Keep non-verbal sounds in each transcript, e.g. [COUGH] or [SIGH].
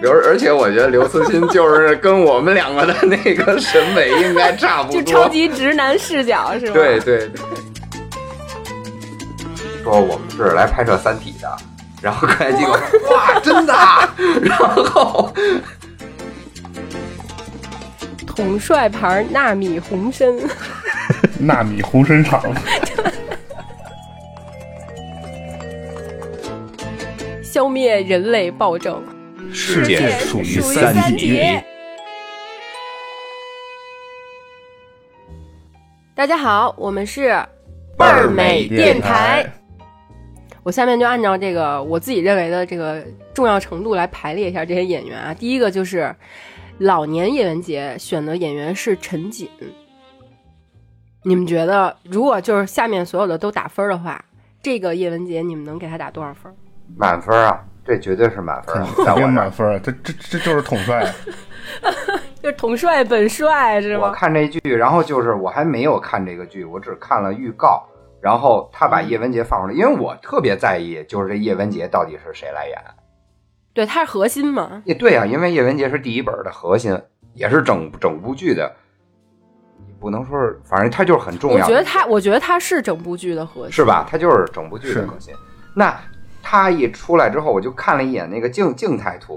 比如，而且我觉得刘慈欣就是跟我们两个的那个审美应该差不多，就超级直男视角是吧？对对对。说我们是来拍摄《三体》的，然后看见机构哇，真的，然后统帅牌纳米红参，[LAUGHS] 纳米红参厂。消灭人类暴政，世界属于三体。大家好，我们是倍儿美电台。我下面就按照这个我自己认为的这个重要程度来排列一下这些演员啊。第一个就是老年叶文洁选的演员是陈瑾。你们觉得，如果就是下面所有的都打分的话，这个叶文洁你们能给他打多少分？满分啊，这绝对是满分，肯定。满分，这这这就是统帅。[LAUGHS] 就是统帅本帅是我吗？看这剧，然后就是我还没有看这个剧，我只看了预告。然后他把叶文洁放出来，因为我特别在意，就是这叶文洁到底是谁来演。对，他是核心嘛。也对啊，因为叶文洁是第一本的核心，也是整整部剧的，不能说是，反正他就是很重要。我觉得他，我觉得他是整部剧的核心，是吧？他就是整部剧的核心。那他一出来之后，我就看了一眼那个静静态图，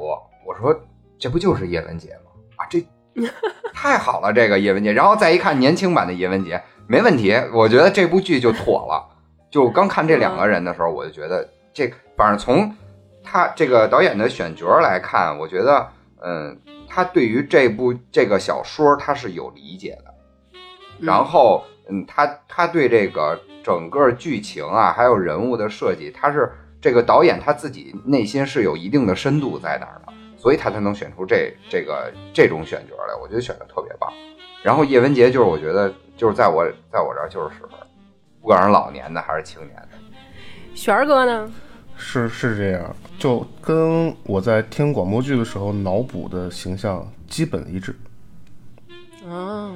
我说这不就是叶文洁吗？啊，这 [LAUGHS] 太好了，这个叶文洁。然后再一看年轻版的叶文洁，没问题。我觉得这部剧就妥了。就刚看这两个人的时候，我就觉得这，反正从他这个导演的选角来看，我觉得，嗯，他对于这部这个小说他是有理解的。然后，嗯，他他对这个整个剧情啊，还有人物的设计，他是这个导演他自己内心是有一定的深度在那儿的，所以他才能选出这这个这种选角来。我觉得选的特别棒。然后叶文洁就是我觉得就是在我在我这儿就是十分，不管是老年的还是青年的。璇儿哥呢？是是这样，就跟我在听广播剧的时候脑补的形象基本一致。啊，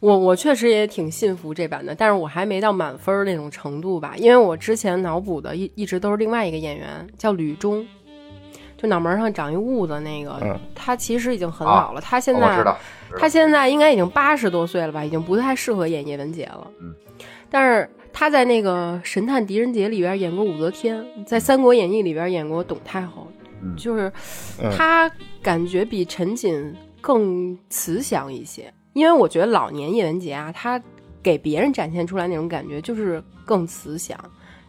我我确实也挺信服这版的，但是我还没到满分儿那种程度吧，因为我之前脑补的一一直都是另外一个演员，叫吕中，就脑门上长一痦子那个，嗯他其实已经很老了，他现在、哦我知道，他现在应该已经八十多岁了吧，已经不太适合演叶文洁了。嗯，但是他在那个《神探狄仁杰》里边演过武则天，在《三国演义》里边演过董太后，嗯就是嗯他感觉比陈瑾更慈祥一些。因为我觉得老年叶文洁啊，他给别人展现出来那种感觉就是更慈祥，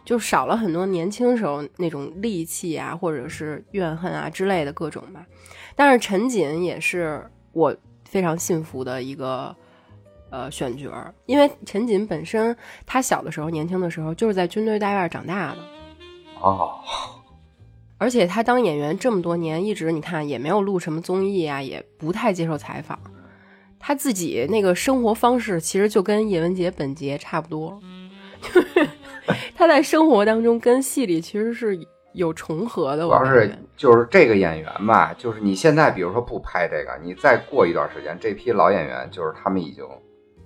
就少了很多年轻时候那种戾气啊，或者是怨恨啊之类的各种吧。但是陈瑾也是我非常信服的一个呃选角儿，因为陈瑾本身他小的时候、年轻的时候就是在军队大院长大的，哦，而且他当演员这么多年，一直你看也没有录什么综艺啊，也不太接受采访。他自己那个生活方式其实就跟叶文洁本杰差不多，就是他在生活当中跟戏里其实是有重合的。主要是就是这个演员吧，就是你现在比如说不拍这个，你再过一段时间，这批老演员就是他们已经，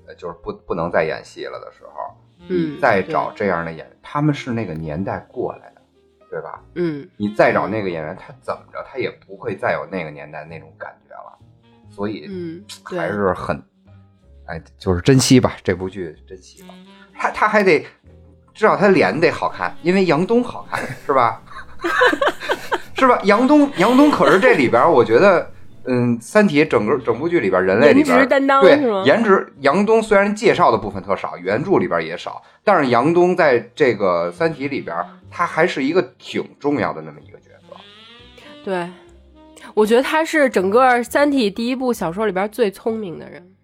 呃，就是不不能再演戏了的时候，嗯你再找这样的演员，他们是那个年代过来的，对吧？嗯，你再找那个演员，他怎么着，他也不会再有那个年代那种感觉了，所以嗯，还是很，哎，就是珍惜吧，这部剧珍惜吧。他他还得至少他脸得好看，因为杨东好看，是吧？[LAUGHS] 是吧？杨东杨东可是这里边儿，我觉得，嗯，《三体》整个整部剧里边儿，人类里边儿颜值担当对颜值，杨东虽然介绍的部分特少，原著里边儿也少，但是杨东在这个《三体》里边儿，他还是一个挺重要的那么一个角色。对，我觉得他是整个《三体》第一部小说里边最聪明的人，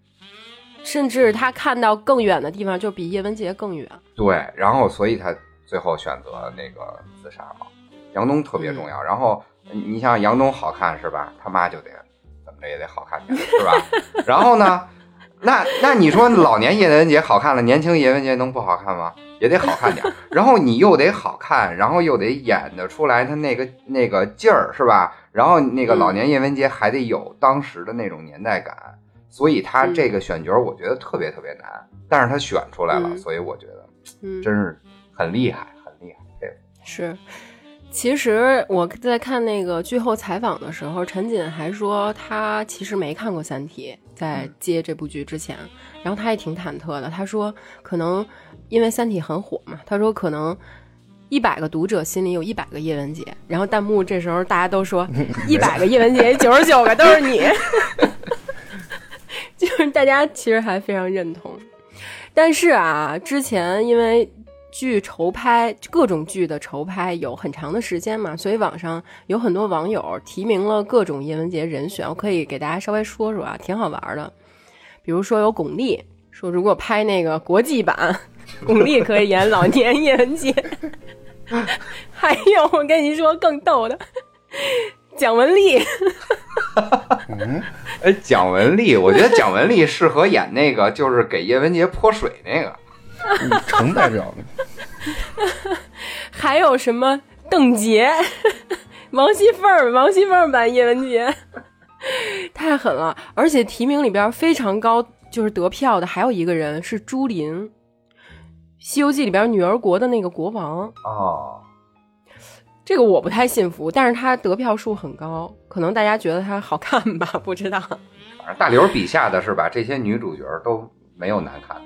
甚至他看到更远的地方就比叶文洁更远。对，然后所以他最后选择那个自杀嘛。杨东特别重要，然后你像杨东好看是吧？他妈就得怎么着也得好看点是吧？[LAUGHS] 然后呢，那那你说老年叶文洁好看了，年轻叶文洁能不好看吗？也得好看点儿。然后你又得好看，然后又得演得出来他那个那个劲儿是吧？然后那个老年叶文洁还得有当时的那种年代感，所以他这个选角我觉得特别特别难，但是他选出来了，嗯所以我觉得嗯，真是很厉害，很厉害，佩服。是，其实我在看那个剧后采访的时候，陈瑾还说他其实没看过《三体》，在接这部剧之前，然后他也挺忐忑的。他说可能因为《三体》很火嘛，他说可能一百个读者心里有一百个叶文洁，然后弹幕这时候大家都说 [LAUGHS] 一百个叶文洁，九十九个都是你，[LAUGHS] 就是大家其实还非常认同。但是啊，之前因为剧筹拍各种剧的筹拍有很长的时间嘛，所以网上有很多网友提名了各种叶文洁人选，我可以给大家稍微说说啊，挺好玩的。比如说有巩俐说，如果拍那个国际版，[LAUGHS] 巩俐可以演老年叶文洁。[LAUGHS] 还有我跟你说更逗的，蒋雯丽。哎，蒋雯丽，我觉得蒋雯丽适合演那个，就是给叶文洁泼水那个。成代表的。[LAUGHS] 还有什么邓婕、王熙凤、王熙凤版叶文洁，太狠了！而且提名里边非常高，就是得票的还有一个人是朱琳，《西游记》里边女儿国的那个国王。哦，这个我不太信服，但是他得票数很高，可能大家觉得他好看吧？[LAUGHS] 不知道。反正大刘笔下的是吧这些女主角都没有难看的。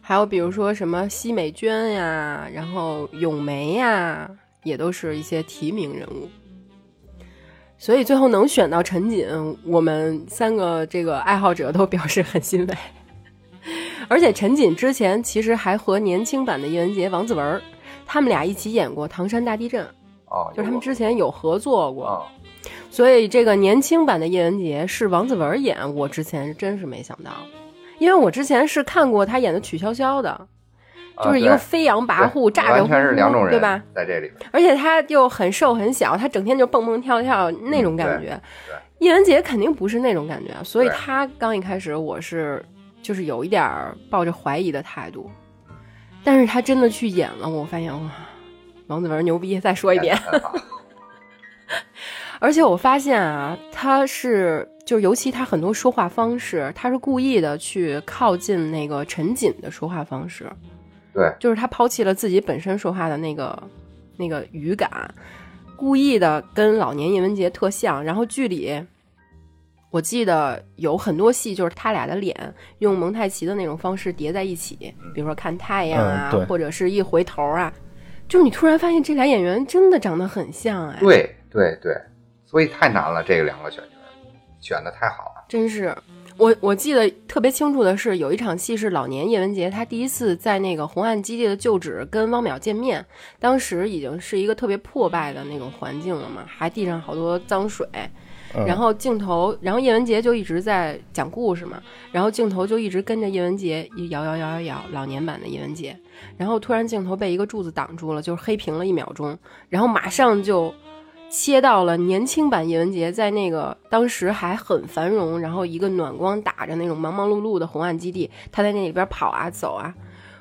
还有比如说什么奚美娟呀，然后咏梅呀，也都是一些提名人物。所以最后能选到陈瑾，我们三个这个爱好者都表示很欣慰。而且陈瑾之前其实还和年轻版的叶文洁、王子文，他们俩一起演过《唐山大地震》，哦，就是他们之前有合作过。哦，所以这个年轻版的叶文洁是王子文演，我之前真是没想到。因为我之前是看过他演的曲筱绡的，啊就是一个飞扬跋扈、对咋着完全是两种人，对吧？？在这里边，而且他又很瘦很小，他整天就蹦蹦跳跳那种感觉。叶文洁肯定不是那种感觉，所以对他刚一开始我是就是有一点儿抱着怀疑的态度，但是他真的去演了，我发现哇，王子文牛逼！再说一遍，[LAUGHS] 而且我发现啊，他是就是尤其他很多说话方式，他是故意的去靠近那个陈瑾的说话方式，对，就是他抛弃了自己本身说话的那个那个语感，故意的跟老年叶文洁特像。然后剧里，我记得有很多戏就是他俩的脸用蒙太奇的那种方式叠在一起，比如说看太阳啊，嗯或者是一回头啊，就是你突然发现这俩演员真的长得很像哎，对对对，所以太难了，这个两个选角选的太好了。真是。我我记得特别清楚的是，有一场戏是老年叶文洁，他第一次在那个红岸基地的旧址跟汪淼见面，当时已经是一个特别破败的那种环境了嘛，还地上好多脏水，嗯然后镜头，然后叶文洁就一直在讲故事嘛，然后镜头就一直跟着叶文洁摇摇摇摇摇，老年版的叶文洁，然后突然镜头被一个柱子挡住了，就是黑屏了一秒钟，然后马上就切到了年轻版叶文洁在那个当时还很繁荣，然后一个暖光打着那种忙忙碌碌的红岸基地，他在那里边跑啊走啊，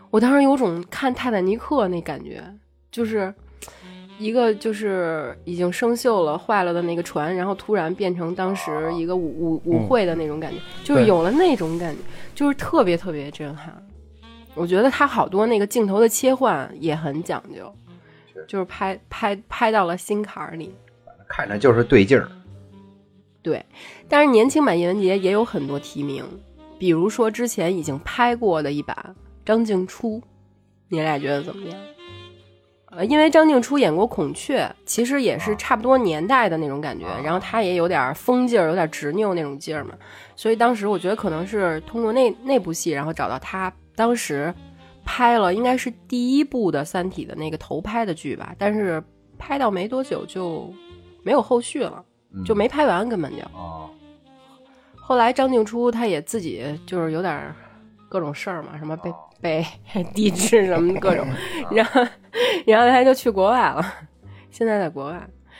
我当时有种看泰坦尼克那感觉，就是一个就是已经生锈了、坏了的那个船，然后突然变成当时一个舞舞舞会的那种感觉，就是有了那种感觉，就是特别特别震撼。我觉得他好多那个镜头的切换也很讲究，就是拍拍拍到了心坎儿里。看着就是对劲儿。对，但是年轻版叶文洁也有很多提名，比如说之前已经拍过的一版张静初，你俩觉得怎么样？呃，因为张静初演过《孔雀》，其实也是差不多年代的那种感觉，然后她也有点疯劲儿，有点执拗那种劲儿嘛，所以当时我觉得可能是通过那那部戏，然后找到她，当时拍了应该是第一部的《三体》的那个头拍的剧吧，但是拍到没多久就没有后续了。嗯就没拍完，根本就。哦，后来张静初她也自己就是有点儿各种事儿嘛，什么被、哦被 [LAUGHS] 抵制什么各种，[LAUGHS] 然后然后他就去国外了，现在在国外。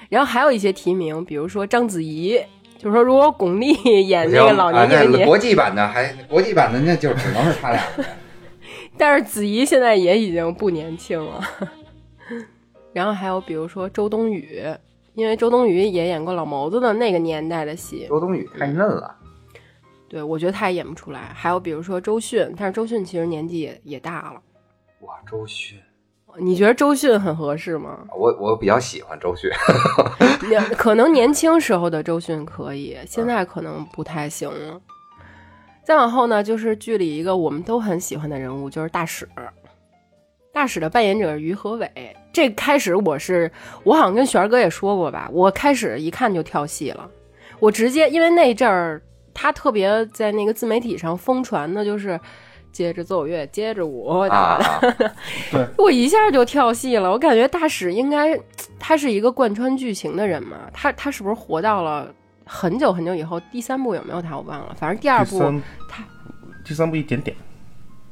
然后还有一些提名，比如说章子怡，就是说如果巩俐 [LAUGHS] 演那个老年啊那叶文洁，国际版的还国际版的那就只能是他俩。但是子怡现在也已经不年轻了。然后还有比如说周冬雨，因为周冬雨也演过老谋子的那个年代的戏，周冬雨太嫩了，对，我觉得他也演不出来。还有比如说周迅，但是周迅其实年纪也也大了。哇，周迅，你觉得周迅很合适吗？我我比较喜欢周迅，[LAUGHS] [LAUGHS] 年可能年轻时候的周迅可以，现在可能不太行了。再往后呢，就是剧里一个我们都很喜欢的人物，就是大使。大使的扮演者于和伟，这开始我是我好像跟璇儿哥也说过吧，我开始一看就跳戏了，我直接因为那阵儿他特别在那个自媒体上疯传的就是接着奏乐，接着舞，啊，[LAUGHS] 对，我一下就跳戏了。我感觉大使应该他是一个贯穿剧情的人嘛，他他是不是活到了很久很久以后？第三部有没有他我忘了，反正第二部第他第三部一点点，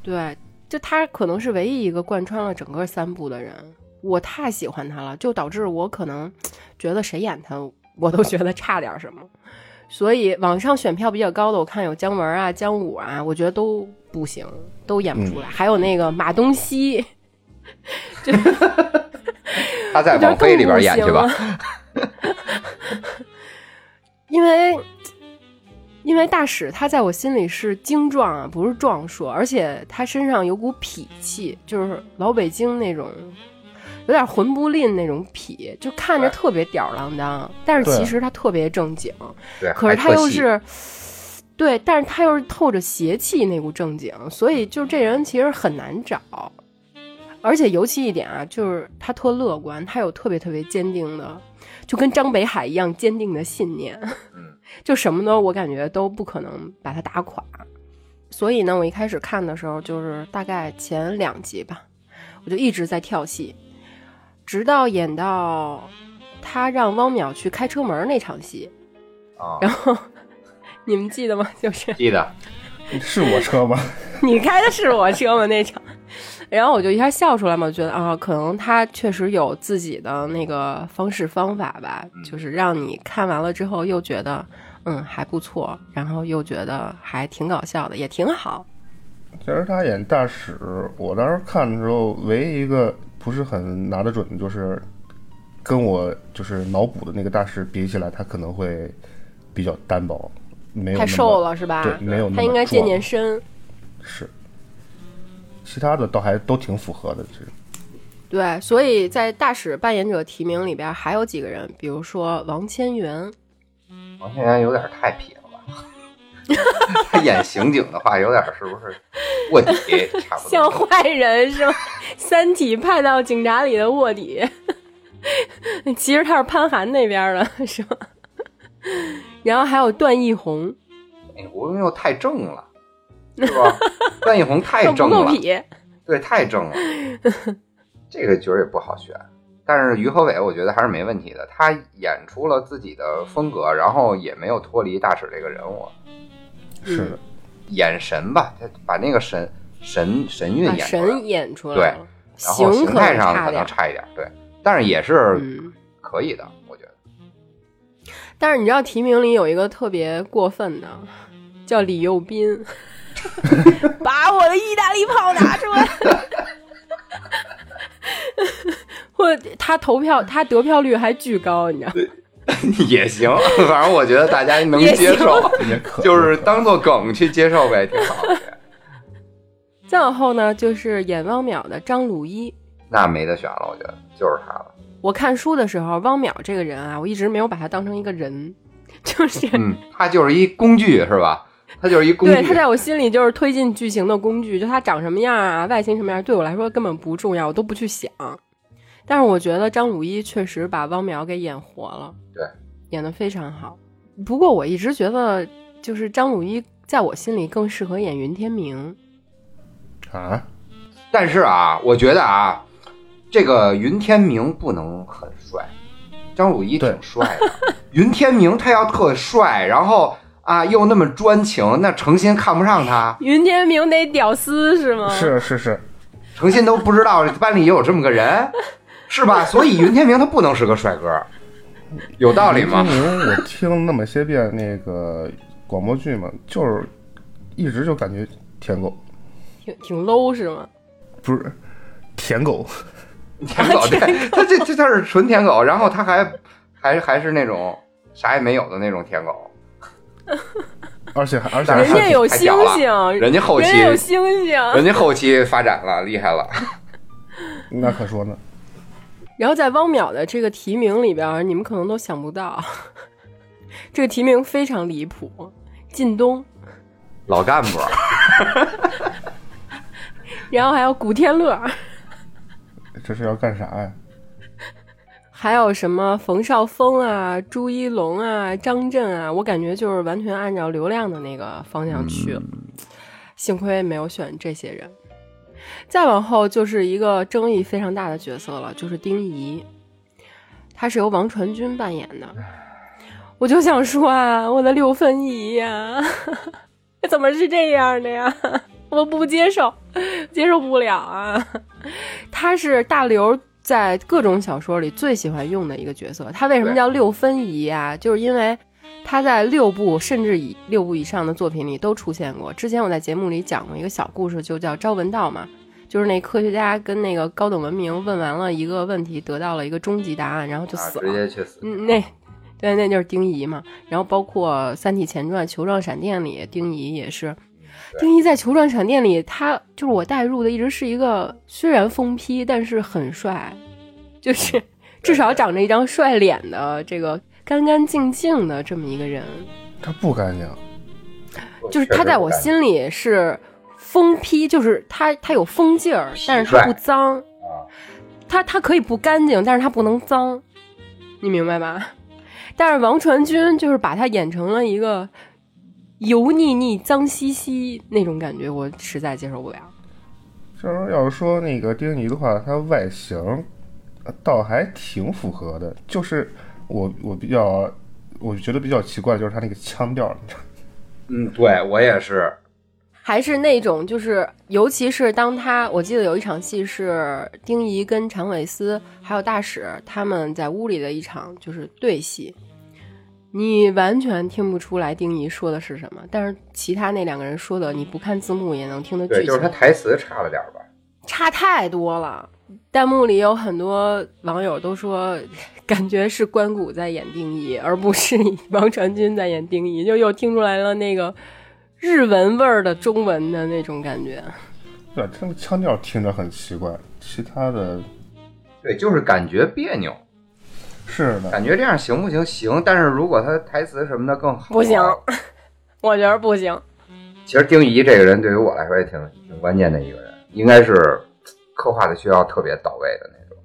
对，就他可能是唯一一个贯穿了整个三部的人。我太喜欢他了，就导致我可能觉得谁演他，我都觉得差点什么。所以网上选票比较高的，我看有姜文啊、姜武啊，我觉得都不行，都演不出来。还有那个马东锡，就 [LAUGHS] 他在我觉得网飞里边演去吧。因为因为大使他在我心里是精壮啊，不是壮硕，而且他身上有股痞气，就是老北京那种。有点魂不吝那种痞，就看着特别吊儿郎当，但是其实他特别正经。对，可是他又是，对，但是他又是透着邪气那股正经，所以就这人其实很难找。而且尤其一点啊，就是他特乐观，他有特别特别坚定的，就跟张北海一样坚定的信念。嗯，[LAUGHS] 就什么都我感觉都不可能把他打垮。所以呢，我一开始看的时候，就是大概前两集吧，我就一直在跳戏，直到演到他让汪淼去开车门那场戏，啊，[LAUGHS] 然后你们记得吗？[LAUGHS] 就是记得 [LAUGHS] 是我车吗？你开的是我车吗？那场，然后我就一下笑出来嘛，觉得啊，可能他确实有自己的那个方式方法吧，就是让你看完了之后又觉得嗯还不错，然后又觉得还挺搞笑的，也挺好。其实他演大使，我当时看的时候，唯一一个不是很拿得准的就是，跟我就是脑补的那个大使比起来，他可能会比较单薄，没有太那么瘦了是吧？对，没有那么他应该健健身。是，其他的倒还都挺符合的，其实。对，所以在大使扮演者提名里边还有几个人，比如说王千源，王千源有点太痞了吧？[LAUGHS] 他演刑警的话，有点是不是卧底差不多？像坏人是吗？三体派到警察里的卧底，其实他是潘寒那边的，是吗？然后还有段奕宏，哎，我又太正了，是吧？段奕宏太正了，[LAUGHS] 够。对，太正了。这个角儿也不好选，但是于和伟我觉得还是没问题的，他演出了自己的风格，然后也没有脱离大使这个人物，是，眼神吧，他把那个神神神韵把演出来，神演出来对了，然后形态上可能能差一点，对，但是也是嗯，可以的，我觉得。但是你知道提名里有一个特别过分的，叫李幼斌，把我的意大利炮拿出来。[LAUGHS] 或他投票，他得票率还巨高，你知道吗？[LAUGHS] 也行，反正我觉得大家能接受，也可就是当做梗去接受呗，挺好的。[LAUGHS] 再往后呢，就是演汪淼的张鲁一。那没得选了，我觉得就是他了。我看书的时候，汪淼这个人啊，我一直没有把他当成一个人，[LAUGHS] 就是、嗯，他就是一工具，是吧？他就是一工具。对他在我心里就是推进剧情的工具，就他长什么样啊，外形什么样，对我来说根本不重要，我都不去想。但是我觉得张鲁一确实把汪淼给演活了，对，演得非常好。不过我一直觉得，就是张鲁一在我心里更适合演云天明。啊，但是啊，我觉得啊，这个云天明不能很帅，张鲁一挺帅的。云天明他要特帅，然后啊又那么专情，那诚心看不上他，云天明得屌丝是吗？是是是，诚心都不知道班里有这么个人，是吧？[LAUGHS] 所以云天明他不能是个帅哥，有道理吗林？明，我听那么些遍那个广播剧嘛，就是一直就感觉舔狗，挺挺 low 是吗？不是舔狗，[LAUGHS] 舔狗，对，他这这他是纯舔狗，然后他还还还是那种啥也没有的那种舔狗，[LAUGHS] 而且还而且人家有星星，人家后期人家有星星，人家后期发展了，厉害了。那可说呢。然后在汪淼的这个提名里边，你们可能都想不到，这个提名非常离谱。靳东，老干部，[LAUGHS] 然后还有古天乐，这是要干啥呀？还有什么冯绍峰啊、朱一龙啊、张震啊，我感觉就是完全按照流量的那个方向去了。幸亏没有选这些人。再往后就是一个争议非常大的角色了，就是丁仪，他是由王传君扮演的。我就想说啊，我的六分仪呀，[LAUGHS] 怎么是这样的呀？[LAUGHS] 我不接受，接受不了啊！他是大刘在各种小说里最喜欢用的一个角色。他为什么叫六分仪啊？就是因为他在六部甚至以六部以上的作品里都出现过。之前我在节目里讲过一个小故事，就叫《朝闻道》嘛，就是那科学家跟那个高等文明问完了一个问题，得到了一个终极答案，然后就死了，直接去死。嗯，那。对，那就是丁仪嘛。然后包括《三体前传：球状闪电》里，丁仪也是。丁仪在《球状闪电》里，他就是我带入的，一直是一个虽然疯批，但是很帅，就是至少长着一张帅脸的这个干干净净的这么一个人。他不干净，就是他在我心里是疯批，就是他他有疯劲儿，但是他不脏。他他可以不干净，但是他不能脏，你明白吧？但是王传君就是把他演成了一个油腻腻、脏兮兮那种感觉，我实在接受不了。就是要是说那个丁仪的话，他外形倒还挺符合的，就是我我比较我觉得比较奇怪，就是他那个腔调。嗯，对我也是。还是那种，就是尤其是当他，我记得有一场戏是丁仪跟常伟思还有大使他们在屋里的一场就是对戏。你完全听不出来丁仪说的是什么，但是其他那两个人说的，你不看字幕也能听得对，就是他台词差了点吧，差太多了。弹幕里有很多网友都说，感觉是关谷在演丁仪，而不是 [LAUGHS] 王传君在演丁仪，就又听出来了那个日文味儿的中文的那种感觉。对，这个腔调听着很奇怪，其他的，对，就是感觉别扭。是的，感觉这样行不行？行，但是如果他台词什么的更好，不行，我觉得不行。其实丁仪这个人对于我来说也挺挺关键的一个人，应该是刻画的需要特别到位的那种。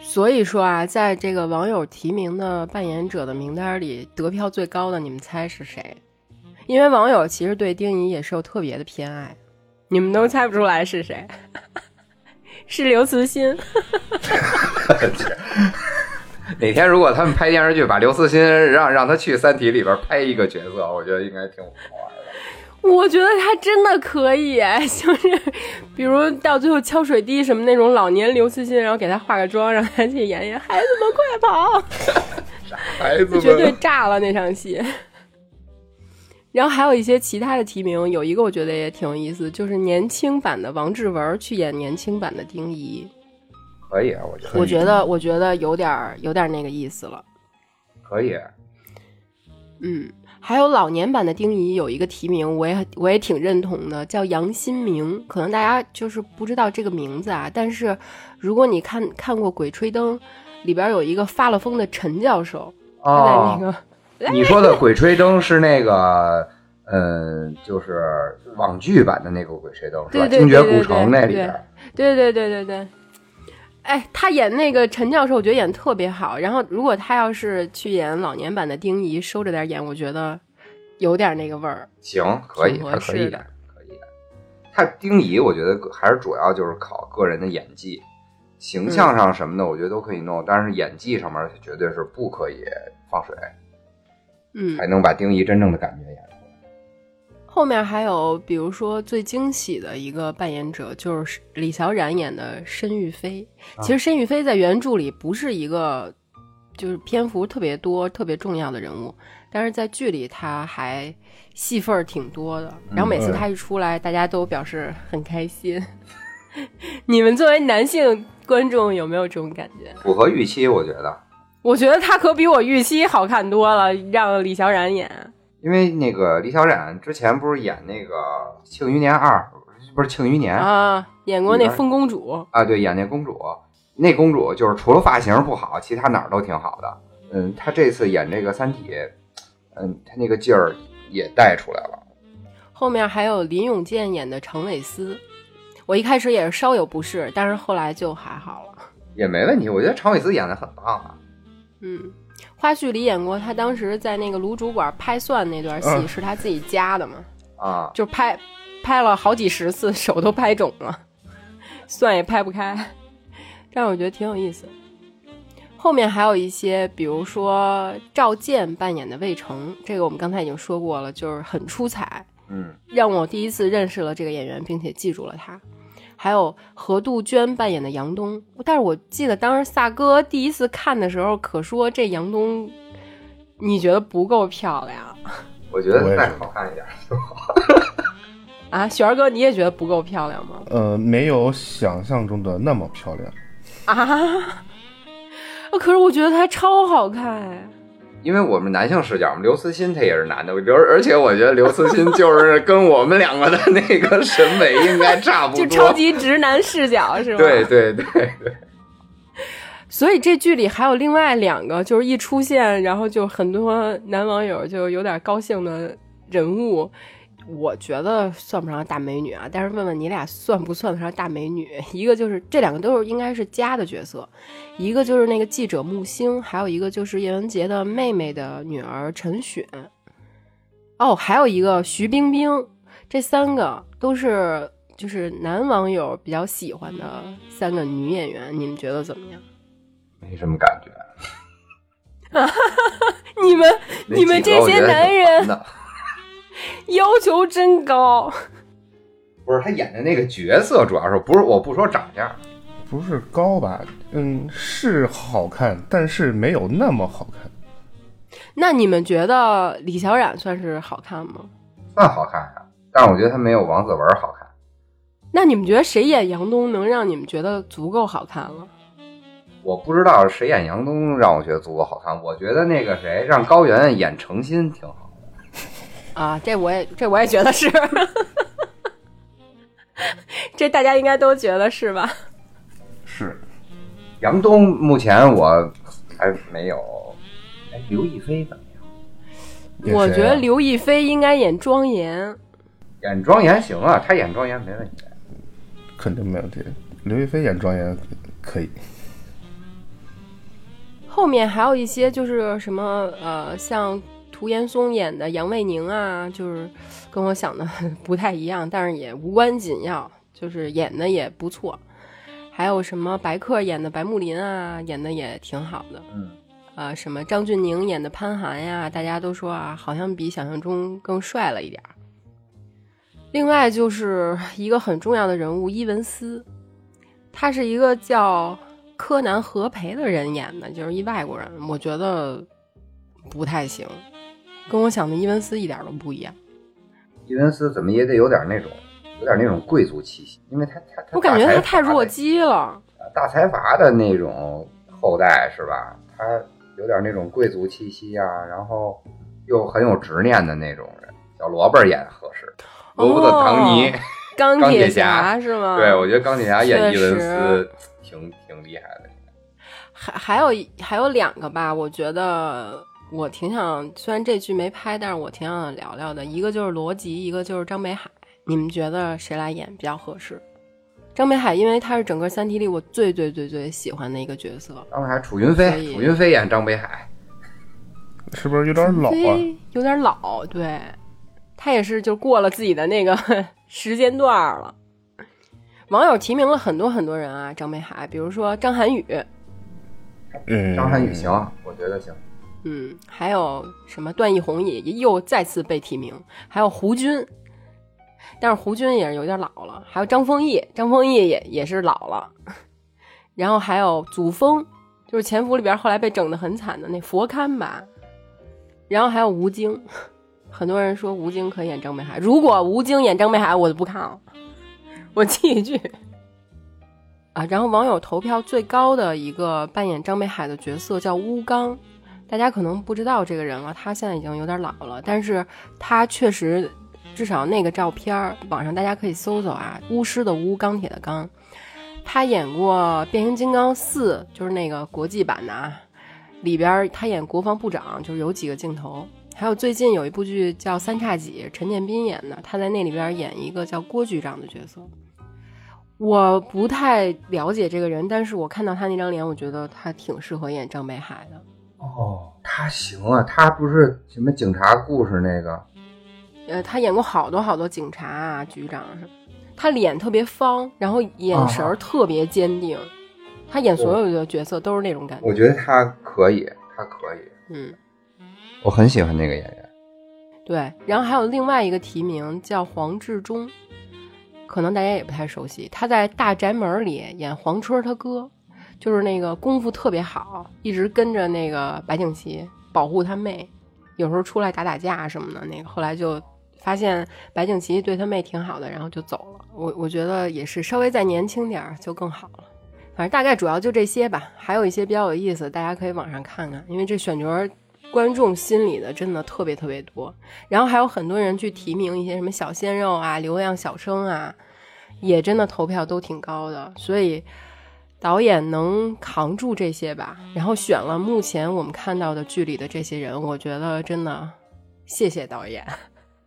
所以说啊，在这个网友提名的扮演者的名单里，得票最高的，你们猜是谁？因为网友其实对丁仪也是有特别的偏爱，你们都猜不出来是谁，[LAUGHS] 是刘慈欣。[LAUGHS] 哪天如果他们拍电视剧，把刘慈欣让让他去《三体》里边拍一个角色，我觉得应该挺好玩的。我觉得他真的可以，[LAUGHS] 就是比如到最后敲水滴什么那种老年刘慈欣，然后给他化个妆，让他去演演孩子们快跑，孩子们绝对炸了那场戏。然后还有一些其他的提名，有一个我觉得也挺有意思，就是年轻版的王志文去演年轻版的丁仪。可以啊，我觉得。我觉得，我觉得有点有点那个意思了。可以。嗯，还有老年版的丁仪有一个提名，我也我也挺认同的，叫杨新明。可能大家就是不知道这个名字啊，但是如果你看看过《鬼吹灯》，里边有一个发了疯的陈教授，他在那个。[LAUGHS] 你说的《鬼吹灯》是那个，嗯，就是网剧版的那个《鬼吹灯》是吧？精绝古城那里边。对对对对对。哎，他演那个陈教授，我觉得演特别好。然后，如果他要是去演老年版的丁仪，收着点演，我觉得有点那个味儿。行，可以，还可以的，可以的。他丁仪，我觉得还是主要就是考个人的演技，形象上什么的，我觉得都可以弄。但是演技上面绝对是不可以放水，嗯，才能把丁仪真正的感觉演。后面还有，比如说最惊喜的一个扮演者，就是李小冉演的申玉飞。其实申玉飞在原著里不是一个，就是篇幅特别多、特别重要的人物，但是在剧里他还戏份儿挺多的。然后每次他一出来，大家都表示很开心。你们作为男性观众有没有这种感觉？符合预期，我觉得。我觉得他可比我预期好看多了，让李小冉演。因为那个李小冉之前不是演那个《庆余年二》，不是《庆余年》啊，演过那里边风公主，啊，对，演那公主，那公主就是除了发型不好，其他哪儿都挺好的。嗯，她这次演这个《三体》，嗯，她那个劲儿也带出来了。后面还有林永健演的程伟思，我一开始也是稍有不适，但是后来就还好了。也没问题，我觉得程伟思演的很棒啊。嗯，花絮里演过他当时在那个卤煮馆拍蒜那段戏，嗯是他自己加的嘛，啊，就拍拍了好几十次，手都拍肿了，[LAUGHS] 蒜也拍不开，但是我觉得挺有意思。后面还有一些，比如说赵健扮演的魏成，这个我们刚才已经说过了，就是很出彩，嗯，让我第一次认识了这个演员，并且记住了他。还有何杜鹃扮演的杨东，但是我记得当时萨哥第一次看的时候，可说这杨东，你觉得不够漂亮 [LAUGHS] 我觉得再我也是好看一点就好。[LAUGHS] 啊？璇儿哥，你也觉得不够漂亮吗？呃，没有想象中的那么漂亮。啊！[LAUGHS] 可是我觉得她超好看哎。因为我们男性视角嘛，刘慈欣他也是男的，我觉得，而且我觉得刘慈欣就是跟我们两个的那个审美应该差不多。[LAUGHS] 就超级直男视角是吗？对对对对，[LAUGHS] 所以这剧里还有另外两个，就是一出现，然后就很多男网友就有点高兴的人物。我觉得算不上大美女啊，但是问问你俩算不算得上大美女？一个就是这两个都是应该是家的角色，一个就是那个记者木星，还有一个就是叶文洁的妹妹的女儿陈雪。哦，还有一个徐冰冰，这三个都是就是男网友比较喜欢的三个女演员，你们觉得怎么样？没什么感觉。[LAUGHS] 你们那你们几个我觉得这些男人 [LAUGHS] 要求真高。[LAUGHS] 不是他演的那个角色，主要是不是我不说长相，不是高吧？嗯，是好看，但是没有那么好看。那你们觉得李小冉算是好看吗？算好看呀、但是我觉得他没有王子文好看。那你们觉得谁演杨东能让你们觉得足够好看了？我不知道谁演杨东让我觉得足够好看，我觉得那个谁让高圆演程心挺好。啊，这我也这我也觉得是，[LAUGHS] 这大家应该都觉得是吧？是，杨东目前我还没有。哎，刘亦菲怎么样？我觉得刘亦菲应该演庄严。演庄严行啊，她演庄严没问题。肯定没问题。刘亦菲演庄严可以。后面还有一些就是什么呃，像涂岩松演的杨卫宁啊，就是跟我想的 [LAUGHS] 不太一样，但是也无关紧要，就是演的也不错。还有什么白客演的白木林啊，演的也挺好的。嗯，呃，什么张峻宁演的潘寒呀，大家都说啊，好像比想象中更帅了一点儿。另外就是一个很重要的人物伊文斯，他是一个叫柯南合培的人演的，就是一外国人，我觉得不太行，跟我想的伊文斯一点都不一样。伊文斯怎么也得有点那种，有点那种贵族气息，因为他他他我感觉他太弱鸡了。大财阀的那种后代是吧？他有点那种贵族气息啊，然后又很有执念的那种人。小萝卜演合适，罗伯特·唐尼，哦钢 [LAUGHS] 钢铁铁侠是吗？对我觉得钢铁侠演伊文确斯挺挺厉害的。还还有一还有两个吧，我觉得我挺想，虽然这剧没拍，但是我挺想聊聊的。一个就是罗辑，一个就是张北海。你们觉得谁来演比较合适？张北海，因为他是整个《三体》里我最最最最喜欢的一个角色。张北海，楚云飞，楚云飞演张北海，[LAUGHS] 是不是有点老啊？有点老，对，他也是就过了自己的那个 [LAUGHS] 时间段了。网友提名了很多很多人啊，张北海，比如说张涵予，嗯，张涵予行，我觉得行。嗯，还有什么段奕宏也又再次被提名，还有胡军，但是胡军也是有点老了，还有张丰毅，张丰毅也也是老了，然后还有祖峰，就是《潜伏》里边后来被整得很惨的那佛龛吧，然后还有吴京，很多人说吴京可以演张北海，如果吴京演张北海，我就不看了，我记一句。啊，然后网友投票最高的一个扮演张北海的角色叫乌刚，大家可能不知道这个人了，他现在已经有点老了，但是他确实至少那个照片儿，网上大家可以搜搜啊，巫师的巫，钢铁的钢。他演过《变形金刚四》，就是那个国际版的啊，里边他演国防部长，就是有几个镜头。还有最近有一部剧叫《三叉戟》，陈建斌演的，他在那里边演一个叫郭局长的角色。我不太了解这个人，但是我看到他那张脸，我觉得他挺适合演张北海的。哦，他行啊，他不是什么警察故事那个，呃，他演过好多好多警察啊、局长什么，他脸特别方，然后眼神儿特别坚定。他演所有的角色都是那种感觉。我觉得他可以，他可以，嗯，我很喜欢那个演员。对。然后还有另外一个提名叫黄志忠，可能大家也不太熟悉。他在《大宅门》里演黄春他哥，就是那个功夫特别好，一直跟着那个白景琦保护他妹，有时候出来打打架什么的。那个后来就发现白景琦对他妹挺好的，然后就走了。我我觉得也是稍微再年轻点儿就更好了。反正大概主要就这些吧，还有一些比较有意思，大家可以网上看看，因为这选角观众心里的真的特别特别多。然后还有很多人去提名一些什么小鲜肉啊、流量小生啊，也真的投票都挺高的。所以导演能扛住这些吧，然后选了目前我们看到的剧里的这些人，我觉得真的谢谢导演。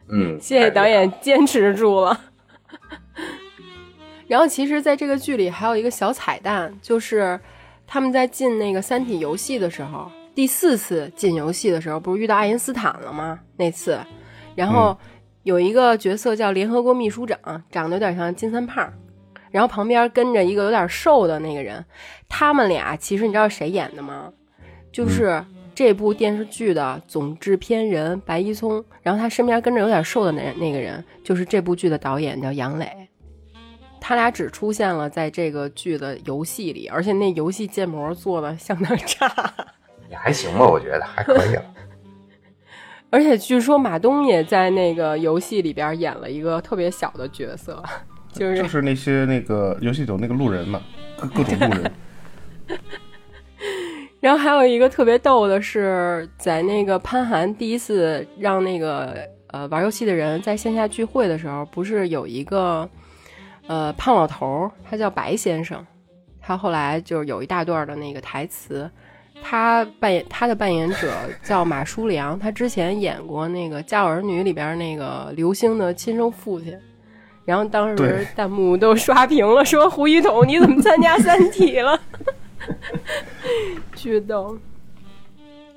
嗯，[LAUGHS] 谢谢导演坚持住了。[LAUGHS] 然后，其实，在这个剧里还有一个小彩蛋，就是他们在进那个《三体》游戏的时候，第四次进游戏的时候，不是遇到爱因斯坦了吗？那次，然后有一个角色叫联合国秘书长，长得有点像金三胖，然后旁边跟着一个有点瘦的那个人，他们俩其实你知道谁演的吗？就是这部电视剧的总制片人白一聪，然后他身边跟着有点瘦的那那个人，就是这部剧的导演叫杨磊。他俩只出现了在这个剧的游戏里，而且那游戏建模做的相当差，也还行吧，我觉得还可以了。[LAUGHS] 而且据说马东也在那个游戏里边演了一个特别小的角色，就是就是那些那个游戏有那个路人嘛，各各种路人。[LAUGHS] 然后还有一个特别逗的是，在那个潘寒第一次让那个呃玩游戏的人在线下聚会的时候，不是有一个呃胖老头儿，他叫白先生，他后来就是有一大段的那个台词，他扮演他的扮演者叫马书良，他之前演过那个《家有儿女》里边那个刘星的亲生父亲。然后当时弹幕都刷屏了，说胡一统你怎么参加《三体》了？[LAUGHS] 巨逗。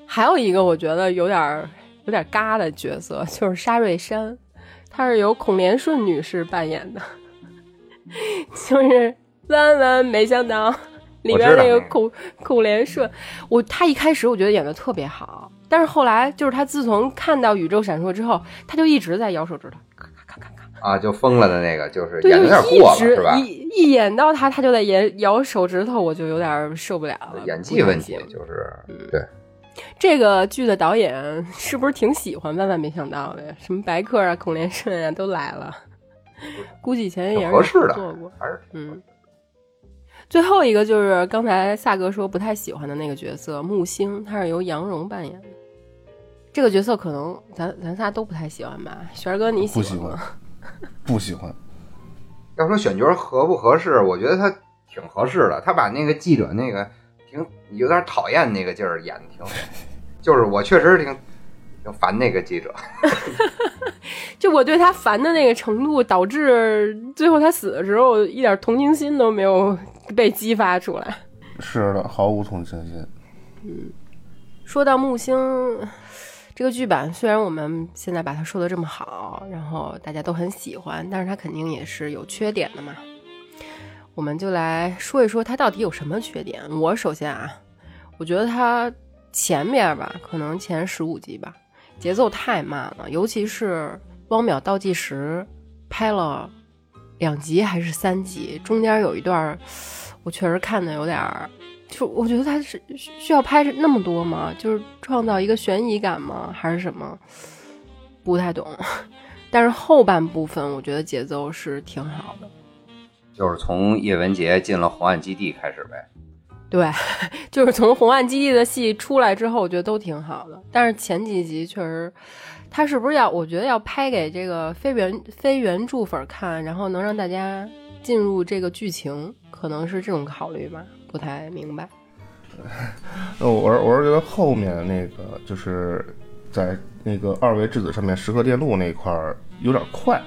还有一个我觉得有点儿有点嘎的角色，就是沙瑞山，她是由孔连顺女士扮演的，就是万万没想到里边那个孔孔连顺，我他一开始我觉得演的特别好，但是后来就是他自从看到宇宙闪烁之后，他就一直在摇手指头。啊，就疯了的那个，就是，演的有点过了，一直是吧？一一演到他，他就在演咬手指头，我就有点受不了了。演技问题就是对，这个剧的导演是不是挺喜欢？万万没想到的，什么白客啊、孔连顺啊都来了，[LAUGHS] 估计以前也是合适的做过。还是嗯，最后一个就是刚才萨哥说不太喜欢的那个角色木星，他是由杨蓉扮演的。这个角色可能咱咱仨都不太喜欢吧？璇儿哥你喜欢吗？不喜欢。[LAUGHS] 要说选角合不合适，我觉得他挺合适的。他把那个记者那个挺有点讨厌那个劲儿演的挺好，就是我确实挺挺烦那个记者。[LAUGHS] 就我对他烦的那个程度，导致最后他死的时候一点同情心都没有被激发出来。是的，毫无同情心。嗯说到木星这个剧版，虽然我们现在把它说的这么好，然后大家都很喜欢，但是它肯定也是有缺点的嘛。我们就来说一说它到底有什么缺点。我首先啊，我觉得它前面吧，可能前十五集吧，节奏太慢了，尤其是汪淼倒计时拍了两集还是三集，中间有一段，我确实看的有点。就我觉得他是需需要拍那么多吗？就是创造一个悬疑感吗？还是什么？不太懂。[LAUGHS] 但是后半部分我觉得节奏是挺好的。就是从叶文洁进了红岸基地开始呗。对，[LAUGHS] 就是从红岸基地的戏出来之后，我觉得都挺好的。但是前几集确实，他是不是要？我觉得要拍给这个非原非原著粉看，然后能让大家进入这个剧情，可能是这种考虑吧？不太明白。那 [LAUGHS] 我是我是觉得后面那个就是在那个二维质子上面时刻电路那块儿有点快。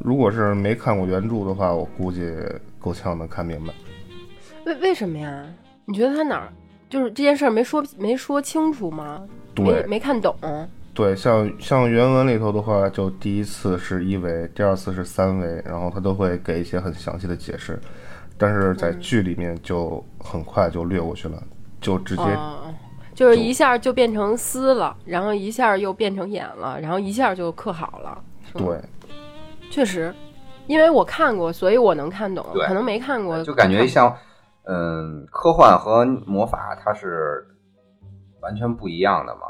如果是没看过原著的话，我估计够呛能看明白。为为什么呀？你觉得他哪儿就是这件事儿没说没说清楚吗？没对没看懂。对，像像原文里头的话，就第一次是一维，第二次是三维，然后他都会给一些很详细的解释，但是在剧里面就很快就略过去了，就直接、哦，就是一下就变成丝了，然后一下又变成眼了，然后一下就刻好了。对，确实，因为我看过，所以我能看懂。可能没看过，就感觉像，嗯，科幻和魔法它是完全不一样的嘛。